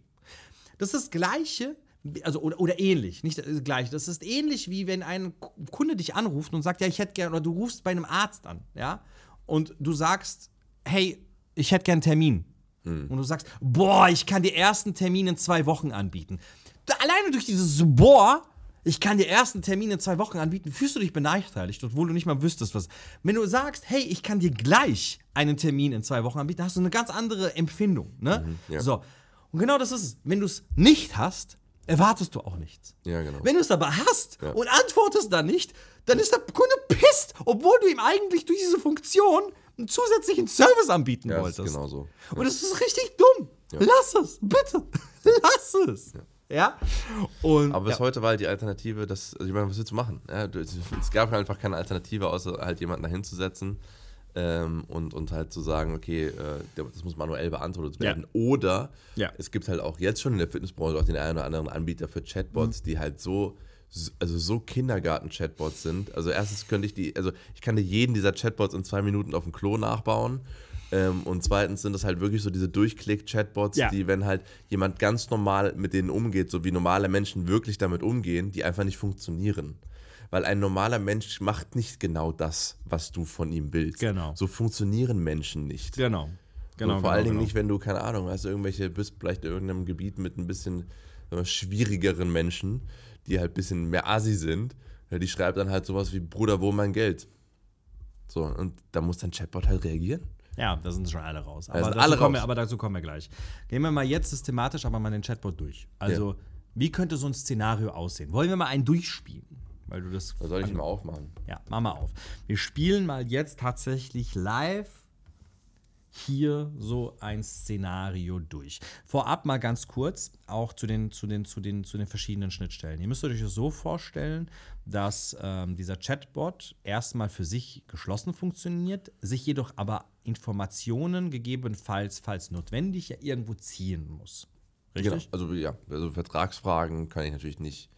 Speaker 2: Das ist das Gleiche, also oder, oder ähnlich, nicht das Gleiche. Das ist ähnlich wie wenn ein Kunde dich anruft und sagt, ja, ich hätte gerne, oder du rufst bei einem Arzt an, ja, und du sagst, hey, ich hätte gern einen Termin.
Speaker 3: Hm.
Speaker 2: Und du sagst, boah, ich kann dir ersten Termin in zwei Wochen anbieten. Da, alleine durch dieses Boah, ich kann dir ersten Termin in zwei Wochen anbieten, fühlst du dich benachteiligt, obwohl du nicht mal wüsstest, was. Wenn du sagst, hey, ich kann dir gleich einen Termin in zwei Wochen anbieten, hast du eine ganz andere Empfindung. Ne?
Speaker 3: Mhm, ja.
Speaker 2: So. Und genau das ist es. Wenn du es nicht hast, erwartest du auch nichts.
Speaker 3: Ja, genau.
Speaker 2: Wenn du es aber hast
Speaker 3: Ja.
Speaker 2: und antwortest dann nicht, dann ist der Kunde pisst, obwohl du ihm eigentlich durch diese Funktion einen zusätzlichen Service anbieten
Speaker 3: ja, das
Speaker 2: wolltest.
Speaker 3: ist genau so.
Speaker 2: Und es ist richtig dumm. Lass es, bitte. Lass es. Ja. Und
Speaker 3: Aber bis
Speaker 2: ja.
Speaker 3: heute war halt die Alternative, dass, also ich meine, was willst du machen? Ja, es, gab einfach keine Alternative, außer halt jemanden dahin zu setzen ähm, und, und halt zu sagen, okay, äh, das muss manuell beantwortet
Speaker 2: Ja.
Speaker 3: werden. Oder
Speaker 2: Ja.
Speaker 3: es gibt halt auch jetzt schon in der Fitnessbranche auch den einen oder anderen Anbieter für
Speaker 2: Mhm.
Speaker 3: Chatbots, die halt so, also so Kindergarten-Chatbots sind. Also erstens könnte ich die, also ich kann dir jeden dieser Chatbots in zwei Minuten auf dem Klo nachbauen. Ähm, und zweitens sind das halt wirklich so diese Durchklick-Chatbots,
Speaker 2: Ja.
Speaker 3: die, wenn halt jemand ganz normal mit denen umgeht, so wie normale Menschen wirklich damit umgehen, die einfach nicht funktionieren. Weil ein normaler Mensch macht nicht genau das, was du von ihm willst.
Speaker 2: Genau.
Speaker 3: So funktionieren Menschen nicht.
Speaker 2: Genau. Genau.
Speaker 3: und vor
Speaker 2: genau,
Speaker 3: allen Dingen
Speaker 2: genau.
Speaker 3: nicht, wenn du, keine Ahnung, hast irgendwelche, bist vielleicht in irgendeinem Gebiet mit ein bisschen schwierigeren Menschen, die halt ein bisschen mehr assi sind. Ja, die schreibt dann halt sowas wie, Bruder, wo mein Geld? So, und da muss dein Chatbot halt reagieren.
Speaker 2: Ja, da sind schon alle raus. Aber,
Speaker 3: sind
Speaker 2: dazu
Speaker 3: alle
Speaker 2: kommen wir,
Speaker 3: raus.
Speaker 2: aber dazu kommen wir gleich. Gehen wir mal jetzt systematisch aber mal den Chatbot durch. Also, wie könnte so ein Szenario aussehen? Wollen wir mal einen durchspielen? Weil du das.
Speaker 3: Da soll ich mal aufmachen.
Speaker 2: Ja, mach mal auf. Wir spielen mal jetzt tatsächlich live hier so ein Szenario durch. Vorab mal ganz kurz auch zu den, zu den, zu den, zu den verschiedenen Schnittstellen. Ihr müsst euch das so vorstellen, dass ähm, dieser Chatbot erstmal für sich geschlossen funktioniert, sich jedoch aber Informationen gegebenenfalls, falls notwendig, ja irgendwo ziehen muss.
Speaker 3: Genau.
Speaker 2: Richtig?
Speaker 3: Also ja, also Vertragsfragen kann ich natürlich nicht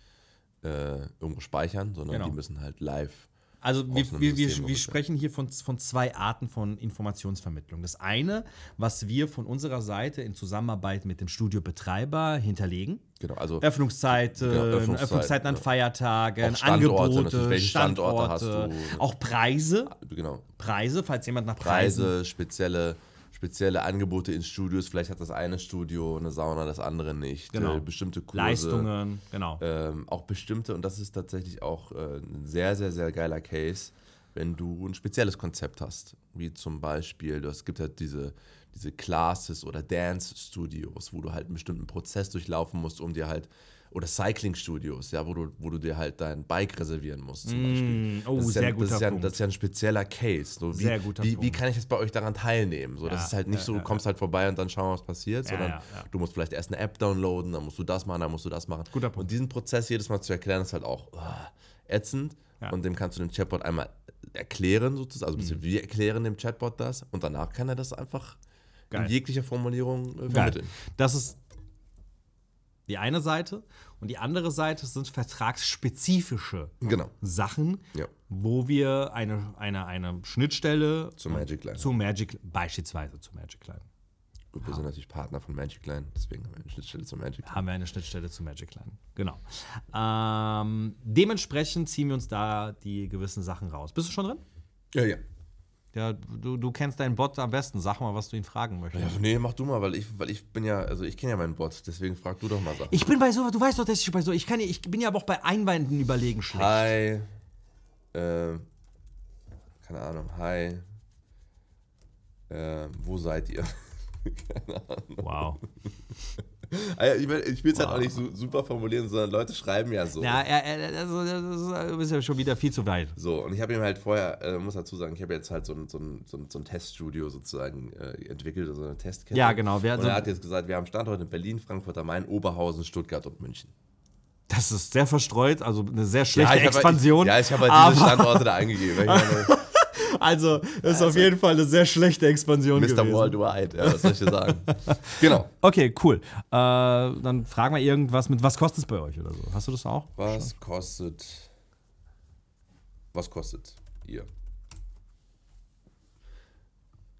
Speaker 3: äh, irgendwo speichern, sondern
Speaker 2: Genau.
Speaker 3: die müssen halt live.
Speaker 2: Also wir, wir, wir, wir sprechen hier von, von zwei Arten von Informationsvermittlung. Das eine, was wir von unserer Seite in Zusammenarbeit mit dem Studiobetreiber hinterlegen.
Speaker 3: Genau, also
Speaker 2: Öffnungszeiten,
Speaker 3: Genau, Öffnungszeiten,
Speaker 2: Öffnungszeiten an
Speaker 3: ja.
Speaker 2: Feiertagen, Angebote,
Speaker 3: welche Standorte hast
Speaker 2: Standorte,
Speaker 3: du?
Speaker 2: auch Preise.
Speaker 3: genau.
Speaker 2: Preise, falls jemand nach Preisen.
Speaker 3: Preise, spezielle, spezielle Angebote in Studios. Vielleicht hat das eine Studio eine Sauna, das andere nicht.
Speaker 2: Genau.
Speaker 3: Äh, bestimmte Kurse.
Speaker 2: Leistungen, genau.
Speaker 3: Ähm, auch bestimmte, und das ist tatsächlich auch äh, ein sehr, sehr, sehr geiler Case, wenn du ein spezielles Konzept hast. Wie zum Beispiel, es gibt halt diese, diese Classes oder Dance-Studios, wo du halt einen bestimmten Prozess durchlaufen musst, um dir halt, oder Cycling-Studios, ja, wo du, wo du dir halt dein Bike reservieren musst, zum Beispiel.
Speaker 2: oh,
Speaker 3: das ist
Speaker 2: sehr
Speaker 3: ja,
Speaker 2: guter
Speaker 3: das ist ja,
Speaker 2: Punkt.
Speaker 3: Das ist ja ein spezieller Case. So, wie,
Speaker 2: Sehr guter
Speaker 3: wie, wie
Speaker 2: Punkt.
Speaker 3: kann ich jetzt bei euch daran teilnehmen? So, das
Speaker 2: Ja,
Speaker 3: ist halt nicht
Speaker 2: ja,
Speaker 3: so, du kommst halt vorbei und dann schauen wir, was passiert, sondern du musst vielleicht erst eine App downloaden, dann musst du das machen, dann musst du das machen.
Speaker 2: Guter Punkt.
Speaker 3: Und diesen Prozess jedes Mal zu erklären, ist halt auch ah, ätzend. Und dem kannst du dem Chatbot einmal erklären, sozusagen. Also
Speaker 2: Mhm.
Speaker 3: wir erklären dem Chatbot das und danach kann er das einfach
Speaker 2: Geil.
Speaker 3: in jeglicher Formulierung äh, vermitteln.
Speaker 2: Das ist die eine Seite. Und die andere Seite sind vertragsspezifische
Speaker 3: Genau.
Speaker 2: Sachen,
Speaker 3: Ja.
Speaker 2: wo wir eine, eine, eine Schnittstelle
Speaker 3: Zu Magic Line.
Speaker 2: zu Magic, beispielsweise zu Magic Line.
Speaker 3: Gut, wir sind natürlich Partner von Magic Line, deswegen haben wir eine Schnittstelle zu Magic Line.
Speaker 2: haben wir eine Schnittstelle zu Magic Line. Genau. Ähm, dementsprechend ziehen wir uns da die gewissen Sachen raus. Bist du schon drin?
Speaker 3: Ja, ja.
Speaker 2: Ja, du, du kennst deinen Bot am besten. Sag mal, was du ihn fragen möchtest.
Speaker 3: Ja, nee, mach du mal, weil ich, weil ich bin ja, also ich kenne ja meinen Bot, deswegen frag du doch mal Sachen.
Speaker 2: Ich bin bei sowas, du weißt doch, dass ich bei so, ich kann ich bin ja aber auch bei Einwänden überlegen schlecht.
Speaker 3: Hi. Äh, keine Ahnung. Hi. Äh, wo seid ihr?
Speaker 2: Wow.
Speaker 3: Ah ja, ich will es halt auch nicht so super formulieren, sondern Leute schreiben ja so.
Speaker 2: Ja, also, das ist- ja schon wieder viel zu weit.
Speaker 3: So, und ich habe ihm halt vorher, äh, muss dazu sagen, ich habe jetzt halt so ein, so ein, so ein, so ein Teststudio sozusagen äh, entwickelt, so eine Testkette.
Speaker 2: Ja, genau,
Speaker 3: und er hat jetzt gesagt, wir haben Standorte in Berlin, Frankfurt am Main, Oberhausen, Stuttgart und München.
Speaker 2: Das ist sehr verstreut, also eine sehr schlechte
Speaker 3: ich hab halt-
Speaker 2: Expansion.
Speaker 3: ja, ich habe halt diese Standorte da eingegeben.
Speaker 2: Also, das ist auf jeden Fall eine sehr schlechte Expansion
Speaker 3: Mr.
Speaker 2: gewesen.
Speaker 3: Worldwide, ja, was soll ich dir sagen? genau.
Speaker 2: Okay, cool. Äh, dann fragen wir irgendwas mit, was kostet es bei euch oder so? Hast du das auch?
Speaker 3: Was kostet. Was kostet ihr?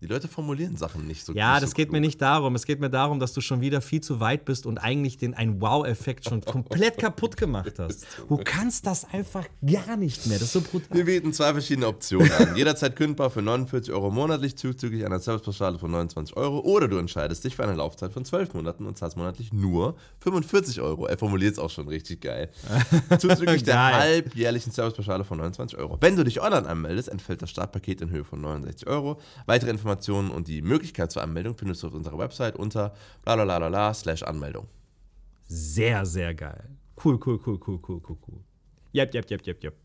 Speaker 3: Die Leute formulieren Sachen nicht so
Speaker 2: Ja,
Speaker 3: nicht
Speaker 2: das
Speaker 3: so
Speaker 2: geht
Speaker 3: klug.
Speaker 2: mir nicht darum. Es geht mir darum, dass du schon wieder viel zu weit bist und eigentlich den einen Wow-Effekt schon komplett kaputt gemacht hast. Du kannst das einfach gar nicht mehr. Das ist so brutal.
Speaker 3: Wir bieten zwei verschiedene Optionen an. Jederzeit kündbar für 49 Euro monatlich, zuzüglich einer Servicepauschale von 29 Euro. Oder du entscheidest dich für eine Laufzeit von 12 Monaten und zahlst monatlich nur 45 Euro. Er formuliert es auch schon richtig geil. Zuzüglich der halbjährlichen Servicepauschale von 29 Euro. Wenn du dich online anmeldest, entfällt das Startpaket in Höhe von 69 Euro. Weitere Informationen und die Möglichkeit zur Anmeldung findest du auf unserer Website unter blablabla slash Anmeldung.
Speaker 2: Sehr, sehr geil. Cool, cool, cool, cool, cool, cool, cool. Jep, jep, jep, jep, jep.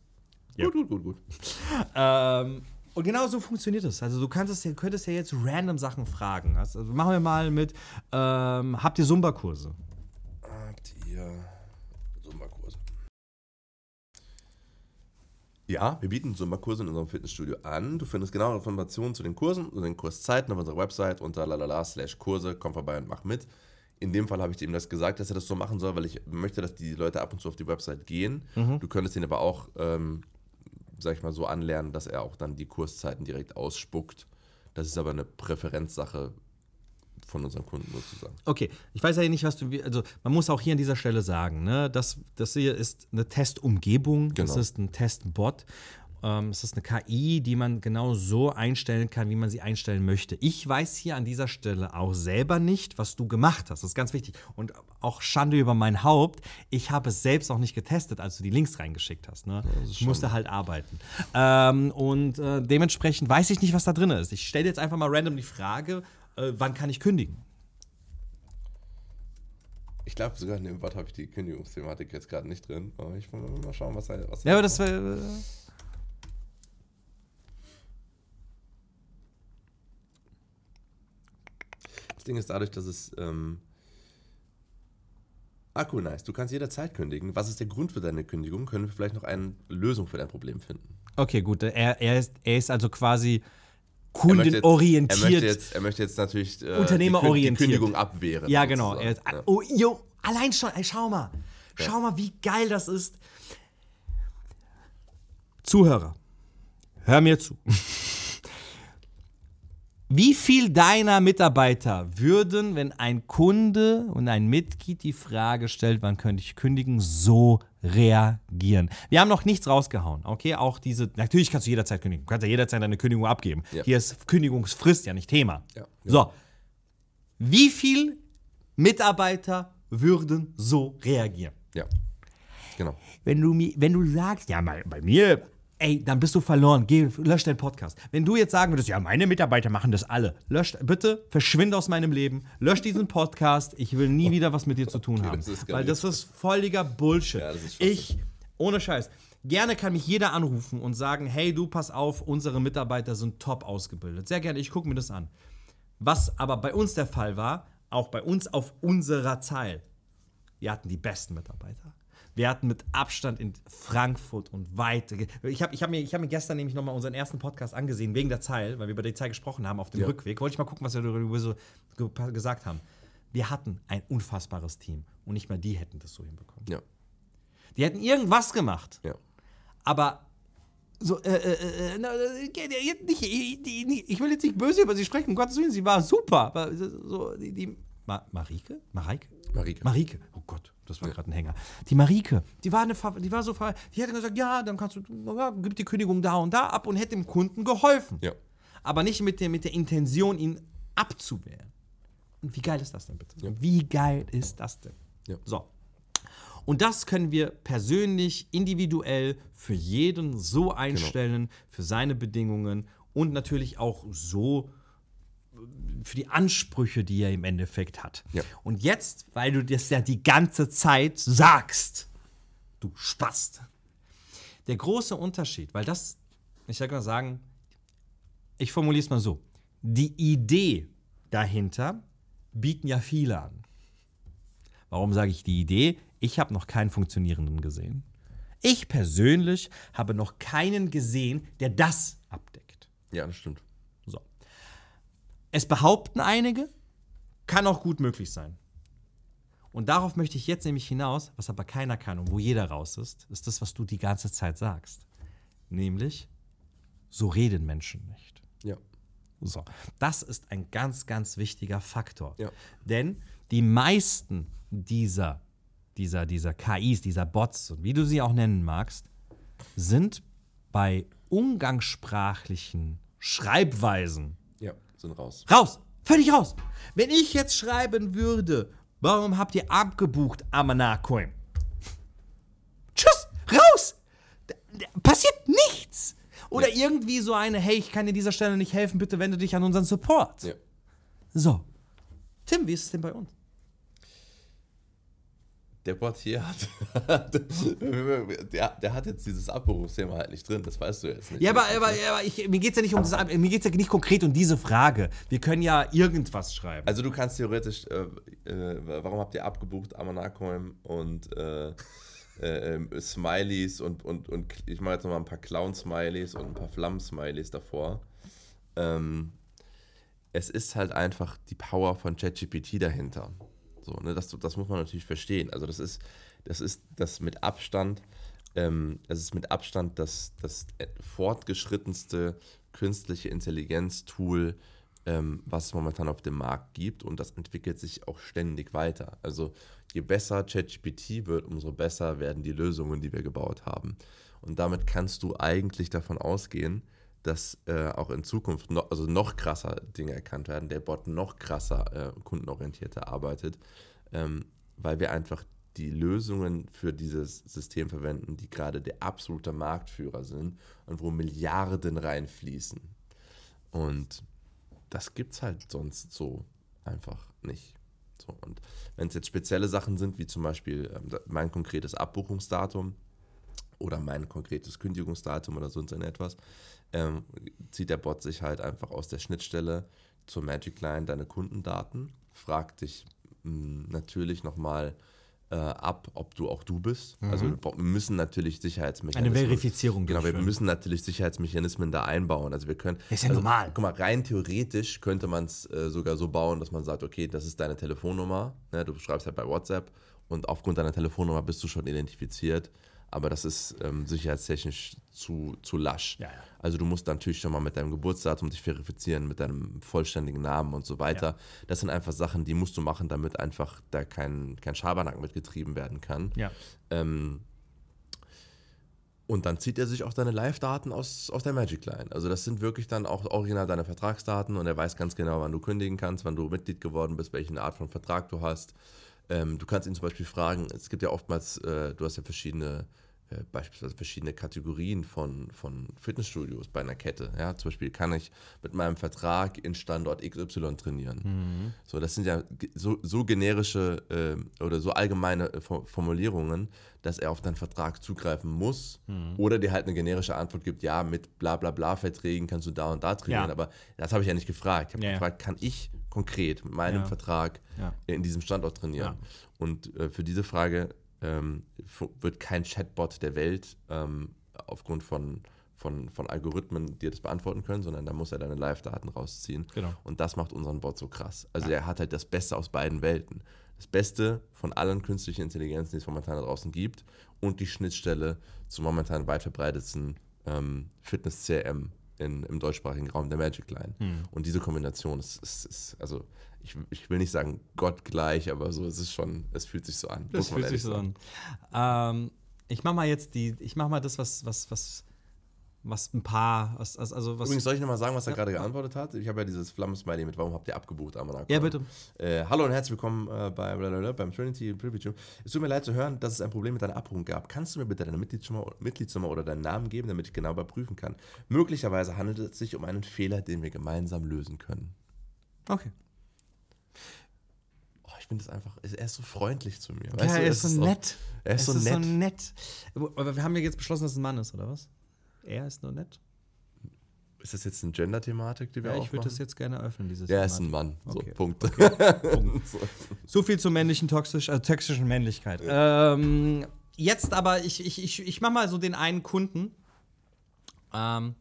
Speaker 3: Gut, gut, gut, gut.
Speaker 2: Ähm, und genau so funktioniert es. Also du kannst es, könntest ja jetzt random Sachen fragen. Also machen wir mal mit, ähm, habt ihr Zumba-Kurse?
Speaker 3: Habt ihr Zumba-Kurse? Ja, wir bieten Zumba-Kurse in unserem Fitnessstudio an. Du findest genauere Informationen zu den Kursen und den Kurszeiten auf unserer Website unter lalala slash Kurse. Komm vorbei und mach mit. In dem Fall habe ich ihm das gesagt, dass er das so machen soll, weil ich möchte, dass die Leute ab und zu auf die Website gehen. Du könntest ihn aber auch, ähm, sag ich mal, so anlernen, dass er auch dann die Kurszeiten direkt ausspuckt. Das ist aber eine Präferenzsache von unseren Kunden sozusagen.
Speaker 2: Okay, ich weiß ja nicht, was du. Also, man muss auch hier an dieser Stelle sagen, ne, das, das hier ist eine Testumgebung, das
Speaker 3: Genau.
Speaker 2: ist ein Testbot. Ähm, es ist eine KI, die man genau so einstellen kann, wie man sie einstellen möchte. Ich weiß hier an dieser Stelle auch selber nicht, was du gemacht hast. Das ist ganz wichtig. Und auch Schande über mein Haupt. Ich habe es selbst auch nicht getestet, als du die Links reingeschickt hast. Ne? ich musste halt arbeiten. Ähm, und äh, dementsprechend weiß ich nicht, was da drin ist. Ich stelle jetzt einfach mal random die Frage, äh, wann kann ich kündigen?
Speaker 3: Ich glaube, sogar in dem Wort habe ich die Kündigungsthematik jetzt gerade nicht drin. Aber ich will mal schauen, was er. Was
Speaker 2: Ja, aber das wäre.
Speaker 3: Das Ding ist dadurch, dass es. Ähm, ah, cool, nice. Du kannst jederzeit kündigen. Was ist der Grund für deine Kündigung? Können wir vielleicht noch eine Lösung für dein Problem finden?
Speaker 2: Okay, gut. Er, er, ist, er ist also quasi
Speaker 3: Er möchte jetzt-
Speaker 2: kundenorientiert.
Speaker 3: Er möchte jetzt, er möchte jetzt natürlich äh,
Speaker 2: Unternehmerorientiert.
Speaker 3: Die, Kün- die Kündigung abwehren.
Speaker 2: ja, genau. Er ist,
Speaker 3: Ja.
Speaker 2: oh, jo, allein schon, ey, schau mal. Schau mal, wie geil das ist. Zuhörer, hör mir zu. Wie viel deiner Mitarbeiter würden, wenn ein Kunde und ein Mitglied die Frage stellt, wann könnte ich kündigen, so reagieren? Wir haben noch nichts rausgehauen, okay? Auch diese, natürlich kannst du jederzeit kündigen. Du kannst ja jederzeit deine Kündigung abgeben.
Speaker 3: Ja.
Speaker 2: Hier ist Kündigungsfrist ja nicht Thema.
Speaker 3: Ja,
Speaker 2: So. Wie viel Mitarbeiter würden so reagieren?
Speaker 3: ja. Genau.
Speaker 2: Wenn du, wenn du sagst, ja, bei mir, ey, dann bist du verloren. Geh, lösch deinen Podcast. Wenn du jetzt sagen würdest, ja, meine Mitarbeiter machen das alle, lösch, bitte, verschwinde aus meinem Leben, lösch diesen Podcast. Ich will nie wieder was mit dir zu tun haben.
Speaker 3: das
Speaker 2: weil das ist völliger Bullshit.
Speaker 3: Ja, ist
Speaker 2: ich, ohne Scheiß, gerne kann mich jeder anrufen und sagen, hey, du, pass auf, unsere Mitarbeiter sind top ausgebildet. Sehr gerne, ich gucke mir das an. Was aber bei uns der Fall war, auch bei uns auf unserer Zahl, wir hatten die besten Mitarbeiter. Wir hatten mit Abstand in Frankfurt und weit. Ich habe ich hab mir, ich hab mir gestern nämlich nochmal unseren ersten Podcast angesehen, wegen der Zahl, weil wir über die Zahl gesprochen haben auf dem
Speaker 3: Ja.
Speaker 2: Rückweg. Wollte ich mal gucken, was wir darüber so ge gesagt haben. wir hatten ein unfassbares Team und nicht mal die hätten das so hinbekommen.
Speaker 3: Ja.
Speaker 2: Die hätten irgendwas gemacht,
Speaker 3: Ja.
Speaker 2: aber so, äh, äh, äh, äh, nicht, ich, die- ich will jetzt nicht böse über sie sprechen, um Gottes Willen, sie war super. Aber so, die, die Ma Marike? Mareike?
Speaker 3: Marike.
Speaker 2: Marike. Oh Gott, das war gerade ein Hänger. Die Marike, die war, eine, die war so, ver- die hätte gesagt, ja, dann kannst du, ja, gib die Kündigung da und da ab und hätte dem Kunden geholfen.
Speaker 3: Ja.
Speaker 2: Aber nicht mit der, mit der Intention, ihn abzuwehren. Und wie geil ist das denn bitte? Wie geil ist das denn?
Speaker 3: Ja.
Speaker 2: So. Und das können wir persönlich, individuell für jeden so einstellen, für seine Bedingungen und natürlich auch so für die Ansprüche, die er im Endeffekt hat.
Speaker 3: Ja.
Speaker 2: Und jetzt, weil du das ja die ganze Zeit sagst, du Spast. Der große Unterschied, weil das, ich sag mal sagen, ich formuliere es mal so: Die Idee dahinter bieten ja viele an. Warum sage ich die Idee? Ich habe noch keinen funktionierenden gesehen. Ich persönlich habe noch keinen gesehen, der das abdeckt.
Speaker 3: Ja, das stimmt.
Speaker 2: Es behaupten einige, kann auch gut möglich sein. Und darauf möchte ich jetzt nämlich hinaus, was aber keiner kann und wo jeder raus ist, ist das, was du die ganze Zeit sagst. Nämlich, so reden Menschen nicht.
Speaker 3: Ja.
Speaker 2: So, das ist ein ganz, ganz wichtiger Faktor.
Speaker 3: Ja.
Speaker 2: Denn die meisten dieser, dieser, dieser KIs, dieser Bots, und wie du sie auch nennen magst, sind bei umgangssprachlichen Schreibweisen
Speaker 3: sind raus.
Speaker 2: raus. Völlig raus. Wenn ich jetzt schreiben würde, warum habt ihr abgebucht, Amanakoim? Tschüss, raus. Passiert nichts. Oder irgendwie so eine, hey, ich kann dir dieser Stelle nicht helfen, bitte wende dich an unseren Support.
Speaker 3: Ja.
Speaker 2: So. Tim, wie ist es denn bei uns?
Speaker 3: Der Bot hier hat. der, der hat jetzt dieses Abberufsthema halt nicht drin, das weißt du jetzt nicht.
Speaker 2: Ja, aber, aber, aber ich, mir geht es ja nicht um das, mir geht's ja nicht konkret um diese Frage. Wir können ja irgendwas schreiben.
Speaker 3: Also du kannst theoretisch, äh, äh, warum habt ihr abgebucht, Amanakoim und äh, äh, ähm, Smileys und, und, und ich mache jetzt nochmal ein paar Clown-Smileys und ein paar Flammen-Smileys davor. Ähm, es ist halt einfach die Power von ChatGPT dahinter. So, ne, das, das muss man natürlich verstehen. Also das ist, das ist das mit Abstand, ähm, es ist mit Abstand das, das fortgeschrittenste künstliche Intelligenz-Tool, ähm, was es momentan auf dem Markt gibt und das entwickelt sich auch ständig weiter. Also je besser ChatGPT wird, umso besser werden die Lösungen, die wir gebaut haben. Und damit kannst du eigentlich davon ausgehen, dass äh, auch in Zukunft noch, also noch krasser Dinge erkannt werden, der Bot noch krasser äh, kundenorientierter arbeitet, ähm, weil wir einfach die Lösungen für dieses System verwenden, die gerade der absolute Marktführer sind und wo Milliarden reinfließen. Und das gibt es halt sonst so einfach nicht. So, und wenn es jetzt spezielle Sachen sind, wie zum Beispiel ähm, mein konkretes Abbuchungsdatum oder mein konkretes Kündigungsdatum oder sonst etwas, ähm, zieht der Bot sich halt einfach aus der Schnittstelle zur Magic Line deine Kundendaten, fragt dich mh, natürlich nochmal äh, ab, ob du auch du bist. Also wir müssen natürlich Sicherheitsmechanismen.
Speaker 2: Eine Verifizierung
Speaker 3: Genau, wir müssen natürlich Sicherheitsmechanismen da einbauen. Also wir können.
Speaker 2: Ist ja
Speaker 3: also,
Speaker 2: normal.
Speaker 3: Guck mal, rein theoretisch könnte man es äh, sogar so bauen, dass man sagt, okay, das ist deine Telefonnummer. Ne? Du schreibst halt bei WhatsApp und aufgrund deiner Telefonnummer bist du schon identifiziert. Aber das ist ähm, sicherheitstechnisch zu, zu lasch.
Speaker 2: Ja, ja.
Speaker 3: Also du musst natürlich schon mal mit deinem Geburtsdatum dich verifizieren, mit deinem vollständigen Namen und so weiter. Das sind einfach Sachen, die musst du machen, damit einfach da kein, kein Schabernack mitgetrieben werden kann.
Speaker 2: ja.
Speaker 3: Ähm, und dann zieht er sich auch deine Live-Daten aus, aus der Magic Line. Also das sind wirklich dann auch original deine Vertragsdaten und er weiß ganz genau, wann du kündigen kannst, wann du Mitglied geworden bist, welche Art von Vertrag du hast. Ähm, du kannst ihn zum Beispiel fragen, es gibt ja oftmals, äh, du hast ja verschiedene, äh, beispielsweise verschiedene Kategorien von, von Fitnessstudios bei einer Kette. Ja? Zum Beispiel kann ich mit meinem Vertrag in Standort XY trainieren. So, das sind ja so, so generische äh, oder so allgemeine äh, Fo- Formulierungen, dass er auf deinen Vertrag zugreifen muss oder dir halt eine generische Antwort gibt, ja, mit bla bla bla Verträgen kannst du da und da trainieren.
Speaker 2: Ja.
Speaker 3: Aber das habe ich ja nicht gefragt. Ich habe
Speaker 2: ja.
Speaker 3: gefragt, kann ich konkret mit meinem
Speaker 2: Ja.
Speaker 3: Vertrag
Speaker 2: Ja.
Speaker 3: in diesem Standort trainieren?
Speaker 2: Ja.
Speaker 3: Und äh, für diese Frage ähm, wird kein Chatbot der Welt ähm, aufgrund von, von, von Algorithmen dir das beantworten können, sondern da muss er deine Live-Daten rausziehen.
Speaker 2: Genau.
Speaker 3: Und das macht unseren Bot so krass. Also er hat halt das Beste aus beiden Welten. Das Beste von allen künstlichen Intelligenzen, die es momentan da draußen gibt und die Schnittstelle zum momentan weit verbreitetsten ähm, Fitness-CRM in, im deutschsprachigen Raum, der Magic Line.
Speaker 2: Hm.
Speaker 3: Und diese Kombination ist, ist, ist also ich, ich will nicht sagen gottgleich, aber so es ist schon, es fühlt sich so an. Man
Speaker 2: fühlt sich so
Speaker 3: ehrlich
Speaker 2: an. Ähm, ich mach mal jetzt die, ich mach mal das, was, was, was, was ein paar, was, also- was.
Speaker 3: Übrigens, soll ich nochmal sagen, was er gerade geantwortet hat? Ich habe ja dieses Flammensmiley mit, warum habt ihr abgebucht? Amanaco?
Speaker 2: Ja, bitte.
Speaker 3: Äh, hallo und herzlich willkommen äh, bei, blablabla, beim Trinity Preview. Es tut mir leid zu hören, dass es ein Problem mit deiner Abbuchung gab. Kannst du mir bitte deine Mitgliedsnummer, Mitgliedsnummer oder deinen Namen geben, damit ich genau überprüfen kann? Möglicherweise handelt es sich um einen Fehler, den wir gemeinsam lösen können.
Speaker 2: Okay.
Speaker 3: Oh, ich finde es einfach, er ist so freundlich zu mir.
Speaker 2: Ja,
Speaker 3: Weißt du,
Speaker 2: er ist so
Speaker 3: auch-
Speaker 2: nett.
Speaker 3: Er ist
Speaker 2: Es
Speaker 3: so
Speaker 2: ist
Speaker 3: nett.
Speaker 2: so nett. Aber wir haben ja jetzt beschlossen, dass es ein Mann ist, oder was? Er ist nur nett.
Speaker 3: Ist das jetzt eine Gender-Thematik, die wir
Speaker 2: Ja, ich
Speaker 3: aufmachen?
Speaker 2: würde das jetzt gerne öffnen, dieses
Speaker 3: Ja, er ist ein Mann. So,
Speaker 2: Okay.
Speaker 3: Punkt. so.
Speaker 2: So viel zur männlichen toxisch, äh, toxischen Männlichkeit. Ähm, jetzt aber, ich, ich, ich, ich mach mal so den einen Kunden. Ähm,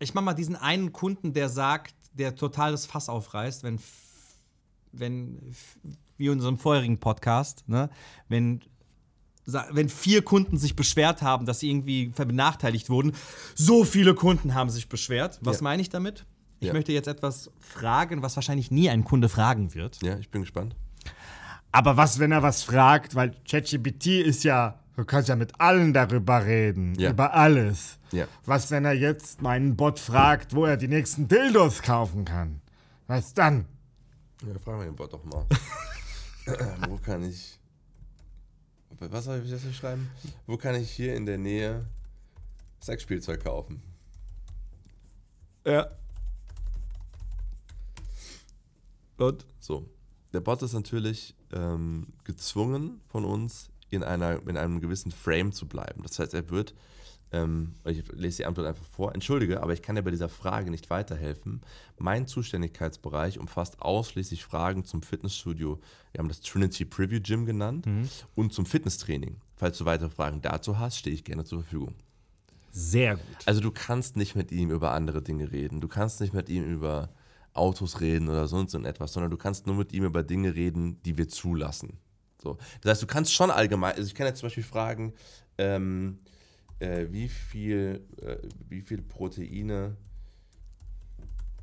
Speaker 2: ich mach mal diesen einen Kunden, der sagt, der total das Fass aufreißt, wenn, wenn wie in unserem vorherigen Podcast, ne, wenn wenn vier Kunden sich beschwert haben, dass sie irgendwie benachteiligt wurden, so viele Kunden haben sich beschwert. Was
Speaker 3: Ja.
Speaker 2: meine ich damit? Ich
Speaker 3: Ja.
Speaker 2: möchte jetzt etwas fragen, was wahrscheinlich nie ein Kunde fragen wird.
Speaker 3: Ja, ich bin gespannt.
Speaker 4: Aber was, wenn er was fragt? Weil ChatGPT ist ja, du kannst ja mit allen darüber reden,
Speaker 3: Ja.
Speaker 4: über alles.
Speaker 3: Ja.
Speaker 4: Was, wenn er jetzt meinen Bot fragt, wo er die nächsten Dildos kaufen kann? Was dann?
Speaker 3: Ja, fragen wir den Bot doch mal. Wo kann ich. Was soll ich jetzt schreiben? Wo kann ich hier in der Nähe Sexspielzeug kaufen?
Speaker 2: Ja. Und?
Speaker 3: So. Der Bot ist natürlich ähm, gezwungen von uns, in, einer, in einem gewissen Frame zu bleiben. Das heißt, er wird, ähm, ich lese die Antwort einfach vor, entschuldige, aber ich kann dir bei dieser Frage nicht weiterhelfen. Mein Zuständigkeitsbereich umfasst ausschließlich Fragen zum Fitnessstudio, wir haben das Trinity Preview Gym genannt, und zum Fitnesstraining. Falls du weitere Fragen dazu hast, stehe ich gerne zur Verfügung.
Speaker 2: Sehr gut.
Speaker 3: Also du kannst nicht mit ihm über andere Dinge reden. Du kannst nicht mit ihm über Autos reden oder sonst irgendetwas, sondern du kannst nur mit ihm über Dinge reden, die wir zulassen. So. Das heißt, du kannst schon allgemein, also ich kann jetzt zum Beispiel fragen, ähm, äh, wie, viel, äh, wie viel Proteine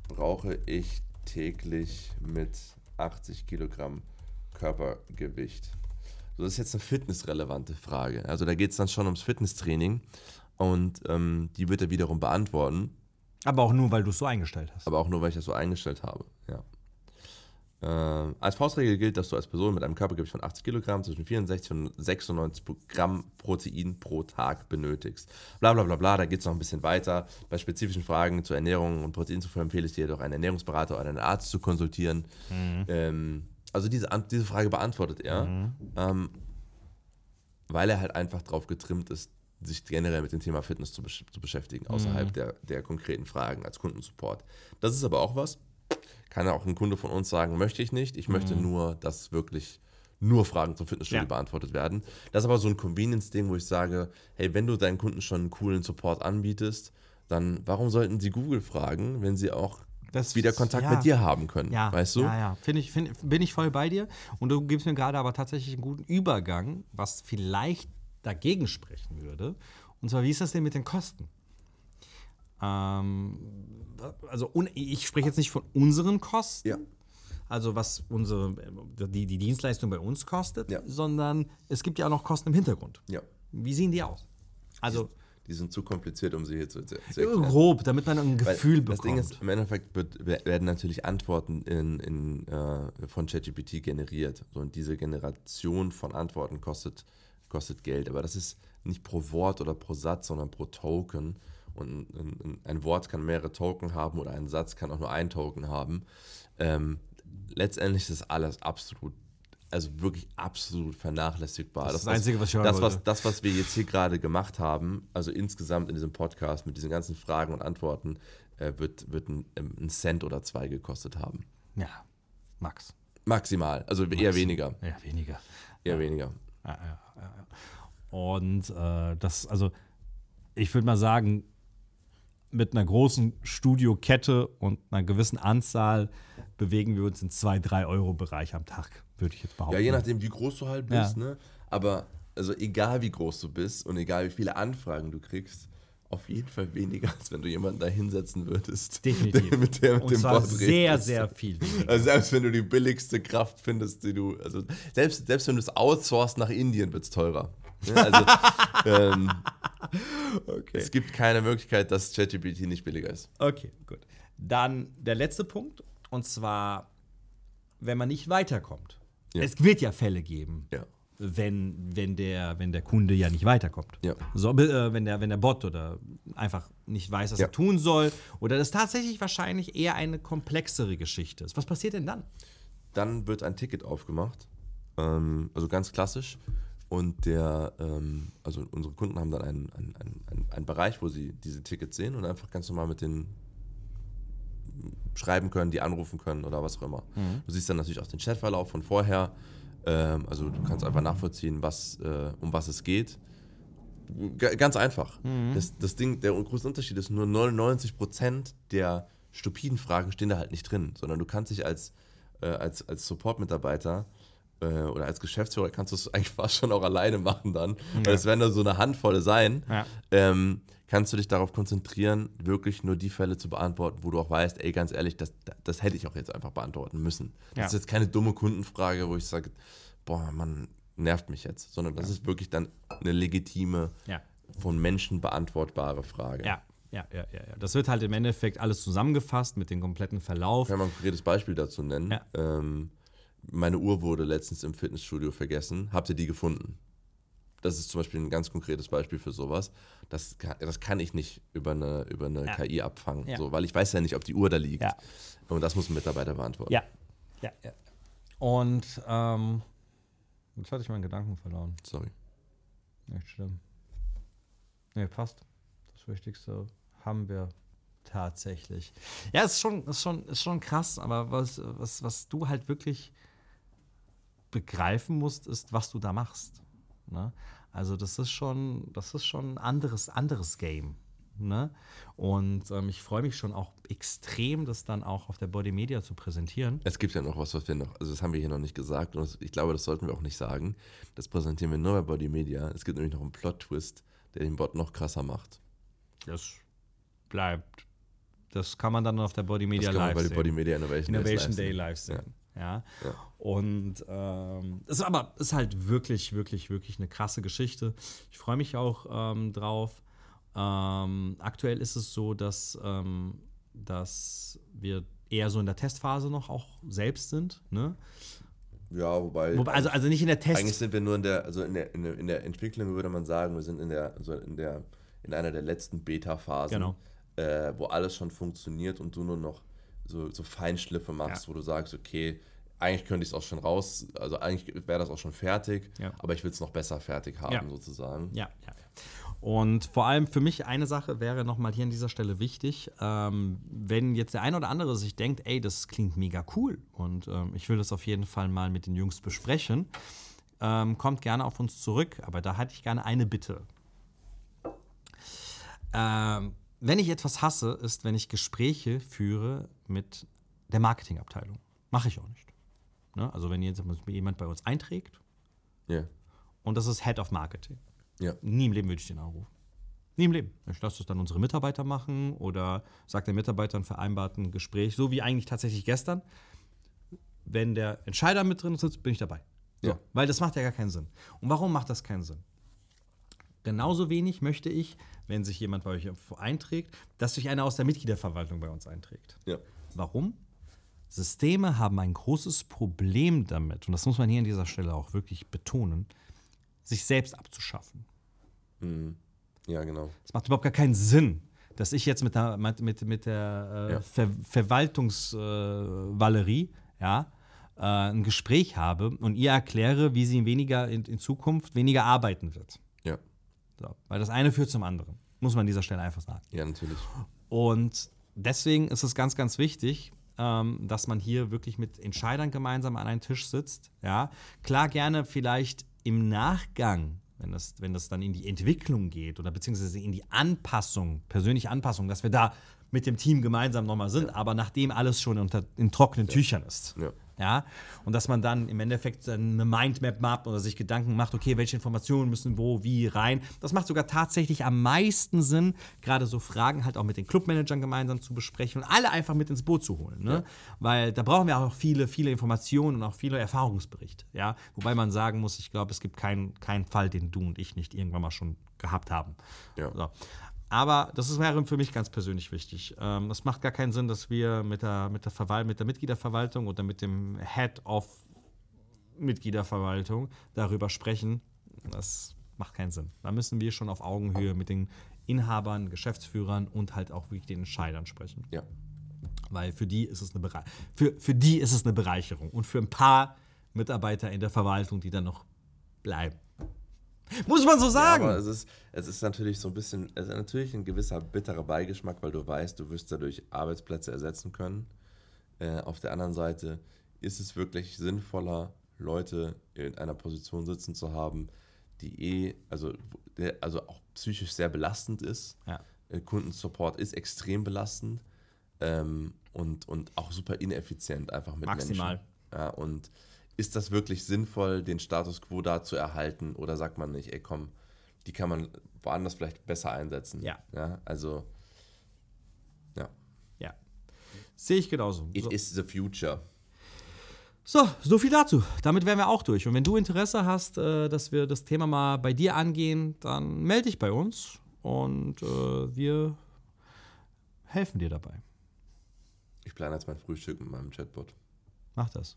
Speaker 3: brauche ich täglich mit 80 Kilogramm Körpergewicht? So, das ist jetzt eine fitnessrelevante Frage. Also da geht es dann schon ums Fitnesstraining und ähm, die wird er wiederum beantworten,
Speaker 2: Aber auch nur, weil du es so eingestellt hast.
Speaker 3: aber auch nur, weil ich das so eingestellt habe. Ja. Äh, als Faustregel gilt, dass du als Person mit einem Körpergewicht von 80 Kilogramm zwischen 64 und 96 Gramm Protein pro Tag benötigst. Bla bla bla bla, da geht es noch ein bisschen weiter. Bei spezifischen Fragen zur Ernährung und Proteinzufuhr empfehle ich dir jedoch einen Ernährungsberater oder einen Arzt zu konsultieren. Ähm, also diese, diese Frage beantwortet er, ähm, weil er halt einfach drauf getrimmt ist, sich generell mit dem Thema Fitness zu, besch zu beschäftigen, außerhalb der, der konkreten Fragen als Kundensupport. Das ist aber auch was, kann ja auch ein Kunde von uns sagen, möchte ich nicht. Ich möchte nur, dass wirklich nur Fragen zum Fitnessstudio
Speaker 2: Ja.
Speaker 3: beantwortet werden. Das ist aber so ein Convenience-Ding, wo ich sage, hey, wenn du deinen Kunden schon einen coolen Support anbietest, dann warum sollten sie Google fragen, wenn sie auch
Speaker 2: Das
Speaker 3: wieder Kontakt
Speaker 2: ja.
Speaker 3: mit dir haben können?
Speaker 2: Ja,
Speaker 3: weißt du?
Speaker 2: Ja, ja. Find ich, find, bin ich voll bei dir. Und du gibst mir gerade aber tatsächlich einen guten Übergang, was vielleicht dagegen sprechen würde. Und zwar, wie ist das denn mit den Kosten? Ähm, also, ich spreche jetzt nicht von unseren Kosten,
Speaker 3: Ja.
Speaker 2: also was unsere, die, die Dienstleistung bei uns kostet,
Speaker 3: Ja.
Speaker 2: sondern es gibt ja auch noch Kosten im Hintergrund.
Speaker 3: Ja.
Speaker 2: Wie sehen die aus? Also,
Speaker 3: Die sind zu kompliziert, um sie hier zu, zu erklären.
Speaker 2: grob, damit man ein
Speaker 3: Weil
Speaker 2: Gefühl
Speaker 3: das
Speaker 2: bekommt.
Speaker 3: Ding ist, im Endeffekt werden natürlich Antworten in, in, äh, von ChatGPT generiert. So, und diese Generation von Antworten kostet, kostet Geld. Aber das ist nicht pro Wort oder pro Satz, sondern pro Token. Und ein, ein, ein Wort kann mehrere Token haben oder ein Satz kann auch nur ein Token haben. Ähm, letztendlich ist alles absolut, also wirklich absolut vernachlässigbar.
Speaker 2: Das ist das Einzige, was ich hören
Speaker 3: das, was, das, was wir jetzt hier gerade gemacht haben, also insgesamt in diesem Podcast mit diesen ganzen Fragen und Antworten, äh, wird, wird ein, ein Cent oder zwei gekostet haben.
Speaker 2: ja, Max.
Speaker 3: Maximal, also eher weniger.
Speaker 2: Ja, weniger.
Speaker 3: Eher weniger.
Speaker 2: Ja, ja, ja, ja. Und äh, das, also, ich würde mal sagen, mit einer großen Studiokette und einer gewissen Anzahl bewegen wir uns im 2-3-Euro-Bereich am Tag, würde ich jetzt behaupten.
Speaker 3: Ja, je nachdem, wie groß du halt bist, ne? Aber also egal wie groß du bist und egal wie viele Anfragen du kriegst, auf jeden Fall weniger, als wenn du jemanden da hinsetzen würdest.
Speaker 2: Definitiv.
Speaker 3: Der, mit der mit
Speaker 2: und
Speaker 3: dem
Speaker 2: zwar sehr,
Speaker 3: redest.
Speaker 2: sehr viel weniger.
Speaker 3: Also selbst wenn du die billigste Kraft findest, die du, also selbst, selbst wenn du es outsourcest nach Indien, wird es teurer. Ja, also ähm, es gibt keine Möglichkeit, dass ChatGPT nicht billiger ist.
Speaker 2: Okay, gut. Dann der letzte Punkt, und zwar, wenn man nicht weiterkommt.
Speaker 3: Ja.
Speaker 2: Es wird ja Fälle geben,
Speaker 3: Ja.
Speaker 2: wenn, wenn, der, wenn der Kunde ja nicht weiterkommt.
Speaker 3: Ja.
Speaker 2: So, äh, wenn, der, wenn der Bot oder einfach nicht weiß, was er tun soll. Oder das tatsächlich wahrscheinlich eher eine komplexere Geschichte ist. Was passiert denn dann?
Speaker 3: Dann wird ein Ticket aufgemacht, ähm, also ganz klassisch. Und der, ähm, also unsere Kunden haben dann einen, einen, einen, einen, Bereich, wo sie diese Tickets sehen und einfach ganz normal mit denen schreiben können, die anrufen können oder was auch immer. Du siehst dann natürlich auch den Chatverlauf von vorher. Ähm, also du kannst einfach nachvollziehen, was, äh, um was es geht. G ganz einfach. Das, das Ding, der große Unterschied ist nur 99% der stupiden Fragen stehen da halt nicht drin, sondern du kannst dich als, äh, als, als Support-Mitarbeiter oder als Geschäftsführer kannst du es eigentlich fast schon auch alleine machen dann, weil es werden da so eine Handvolle sein.
Speaker 2: Ja.
Speaker 3: Ähm, kannst du dich darauf konzentrieren, wirklich nur die Fälle zu beantworten, wo du auch weißt, ey, ganz ehrlich, das, das hätte ich auch jetzt einfach beantworten müssen. Das
Speaker 2: Ja.
Speaker 3: ist jetzt keine dumme Kundenfrage, wo ich sage, boah, man nervt mich jetzt, sondern das ist wirklich dann eine legitime,
Speaker 2: Ja.
Speaker 3: von Menschen beantwortbare Frage.
Speaker 2: Ja, ja, ja, ja. ja. Das wird halt im Endeffekt alles zusammengefasst mit dem kompletten Verlauf.
Speaker 3: Kann man ein konkretes Beispiel dazu nennen?
Speaker 2: Ja.
Speaker 3: Ähm, meine Uhr wurde letztens im Fitnessstudio vergessen. Habt ihr die gefunden? Das ist zum Beispiel ein ganz konkretes Beispiel für sowas. Das kann, das kann ich nicht über eine, über eine
Speaker 2: Ja.
Speaker 3: KI abfangen,
Speaker 2: Ja.
Speaker 3: so, weil ich weiß ja nicht, ob die Uhr da liegt.
Speaker 2: Ja.
Speaker 3: Und das muss ein Mitarbeiter beantworten.
Speaker 2: Ja, ja. Und ähm, jetzt hatte ich meinen Gedanken verloren.
Speaker 3: Sorry.
Speaker 2: Nicht schlimm. Nee, passt. Das Wichtigste haben wir tatsächlich. Ja, ist schon, ist schon, ist schon krass, aber was, was, was du halt wirklich begreifen musst, ist, was du da machst. Ne? Also das ist schon, das ist schon ein anderes, anderes Game. Ne? Und ähm, ich freue mich schon auch extrem, das dann auch auf der Body Media zu präsentieren.
Speaker 3: Es gibt ja noch was, was wir noch, also das haben wir hier noch nicht gesagt und das, ich glaube, das sollten wir auch nicht sagen. Das präsentieren wir nur bei Body Media. Es gibt nämlich noch einen Plot-Twist, der den Bot noch krasser macht.
Speaker 2: Das bleibt. Das kann man dann auf der Body Media
Speaker 3: Das kann man
Speaker 2: live
Speaker 3: bei
Speaker 2: sehen.
Speaker 3: der Body Media Innovation,
Speaker 2: Innovation
Speaker 3: live
Speaker 2: Day
Speaker 3: sehen.
Speaker 2: live sehen. Ja.
Speaker 3: Ja.
Speaker 2: Und ähm, ist aber ist halt wirklich, wirklich, wirklich eine krasse Geschichte. Ich freue mich auch ähm, drauf. Ähm, aktuell ist es so, dass, ähm, dass wir eher so in der Testphase noch auch selbst sind. Ne?
Speaker 3: Ja, wobei.
Speaker 2: Wobei, also, also nicht in der Test.
Speaker 3: Eigentlich sind wir nur in der, also in der, in der, in der Entwicklung würde man sagen, wir sind in der, also in der, in einer der letzten Beta-Phasen,
Speaker 2: Genau.
Speaker 3: äh, wo alles schon funktioniert und du nur noch so, so Feinschliffe machst,
Speaker 2: Ja.
Speaker 3: wo du sagst, okay, eigentlich könnte ich es auch schon raus, also eigentlich wäre das auch schon fertig,
Speaker 2: Ja.
Speaker 3: aber ich will es noch besser fertig haben,
Speaker 2: Ja.
Speaker 3: sozusagen.
Speaker 2: Ja, ja. Und vor allem für mich eine Sache wäre nochmal hier an dieser Stelle wichtig, ähm, wenn jetzt der eine oder andere sich denkt, ey, das klingt mega cool und ähm, ich will das auf jeden Fall mal mit den Jungs besprechen, ähm, kommt gerne auf uns zurück, aber da hätte ich gerne eine Bitte. Ähm, wenn ich etwas hasse, ist, wenn ich Gespräche führe mit der Marketingabteilung. Mache ich auch nicht. Ne? Also wenn jetzt jemand bei uns einträgt
Speaker 3: Ja.
Speaker 2: und das ist Head of Marketing.
Speaker 3: Ja.
Speaker 2: Nie im Leben würde ich den anrufen. Nie im Leben. Ich lasse das dann unsere Mitarbeiter machen oder sagt der Mitarbeiter ein vereinbarten Gespräch, so wie eigentlich tatsächlich gestern. Wenn der Entscheider mit drin sitzt, bin ich dabei. So,
Speaker 3: Ja.
Speaker 2: Weil das macht ja gar keinen Sinn. Und warum macht das keinen Sinn? Genauso wenig möchte ich, wenn sich jemand bei euch einträgt, dass sich einer aus der Mitgliederverwaltung bei uns einträgt.
Speaker 3: Ja.
Speaker 2: Warum? Systeme haben ein großes Problem damit, und das muss man hier an dieser Stelle auch wirklich betonen, sich selbst abzuschaffen.
Speaker 3: Ja, genau.
Speaker 2: Es macht überhaupt gar keinen Sinn, dass ich jetzt mit der, mit, mit, der äh,
Speaker 3: Ja.
Speaker 2: Ver Verwaltungsvalerie ja, äh, ein Gespräch habe und ihr erkläre, wie sie weniger in, in Zukunft weniger arbeiten wird.
Speaker 3: Ja.
Speaker 2: So, weil das eine führt zum anderen. Muss man an dieser Stelle einfach sagen.
Speaker 3: Ja, natürlich.
Speaker 2: Und deswegen ist es ganz, ganz wichtig, ähm, dass man hier wirklich mit Entscheidern gemeinsam an einen Tisch sitzt. Ja, klar gerne vielleicht im Nachgang wenn das, wenn das dann in die Entwicklung geht oder beziehungsweise in die Anpassung, persönliche Anpassung, dass wir da mit dem Team gemeinsam nochmal sind, aber nachdem alles schon unter, in trockenen Tüchern ist.
Speaker 3: Ja.
Speaker 2: Ja, und dass man dann im Endeffekt eine Mindmap macht oder sich Gedanken macht, okay, welche Informationen müssen wo, wie rein. Das macht sogar tatsächlich am meisten Sinn, gerade so Fragen halt auch mit den Clubmanagern gemeinsam zu besprechen und alle einfach mit ins Boot zu holen. Ne? Weil da brauchen wir auch viele, viele Informationen und auch viele Erfahrungsberichte. Ja? Wobei man sagen muss, ich glaube, es gibt keinen keinen Fall, den du und ich nicht irgendwann mal schon gehabt haben.
Speaker 3: Ja.
Speaker 2: So. Aber das ist- wäre für mich ganz persönlich wichtig. Ähm, es macht gar keinen Sinn, dass wir mit der, mit der, Verwal mit der Mitgliederverwaltung oder mit dem Head of Mitgliederverwaltung darüber sprechen. Das macht keinen Sinn. Da müssen wir schon auf Augenhöhe mit den Inhabern, Geschäftsführern und halt auch wirklich den Entscheidern sprechen.
Speaker 3: Ja.
Speaker 2: Weil für die ist es eine für, für die ist es eine Bereicherung. Und für ein paar Mitarbeiter in der Verwaltung, die dann noch bleiben. Muss man so
Speaker 3: Ja,
Speaker 2: sagen.
Speaker 3: aber es ist, es ist natürlich so ein bisschen, es ist natürlich ein gewisser bitterer Beigeschmack, weil du weißt, du wirst dadurch Arbeitsplätze ersetzen können. Äh, auf der anderen Seite ist es wirklich sinnvoller, Leute in einer Position sitzen zu haben, die eh, also, also auch psychisch sehr belastend ist.
Speaker 2: Ja.
Speaker 3: Äh, Kundensupport ist extrem belastend ähm, und, und auch super ineffizient einfach mit
Speaker 2: Maximal.
Speaker 3: Menschen. Ja, und ist das wirklich sinnvoll, den Status quo da zu erhalten? Oder sagt man nicht, ey komm, die kann man woanders vielleicht besser einsetzen?
Speaker 2: Ja.
Speaker 3: ja also, ja.
Speaker 2: Ja. Sehe ich genauso.
Speaker 3: It
Speaker 2: So.
Speaker 3: is the future.
Speaker 2: So, so viel dazu. Damit wären wir auch durch. Und wenn du Interesse hast, äh, dass wir das Thema mal bei dir angehen, dann melde dich bei uns und äh, wir helfen dir dabei.
Speaker 3: Ich plane jetzt mein Frühstück mit meinem Chatbot.
Speaker 2: Mach das.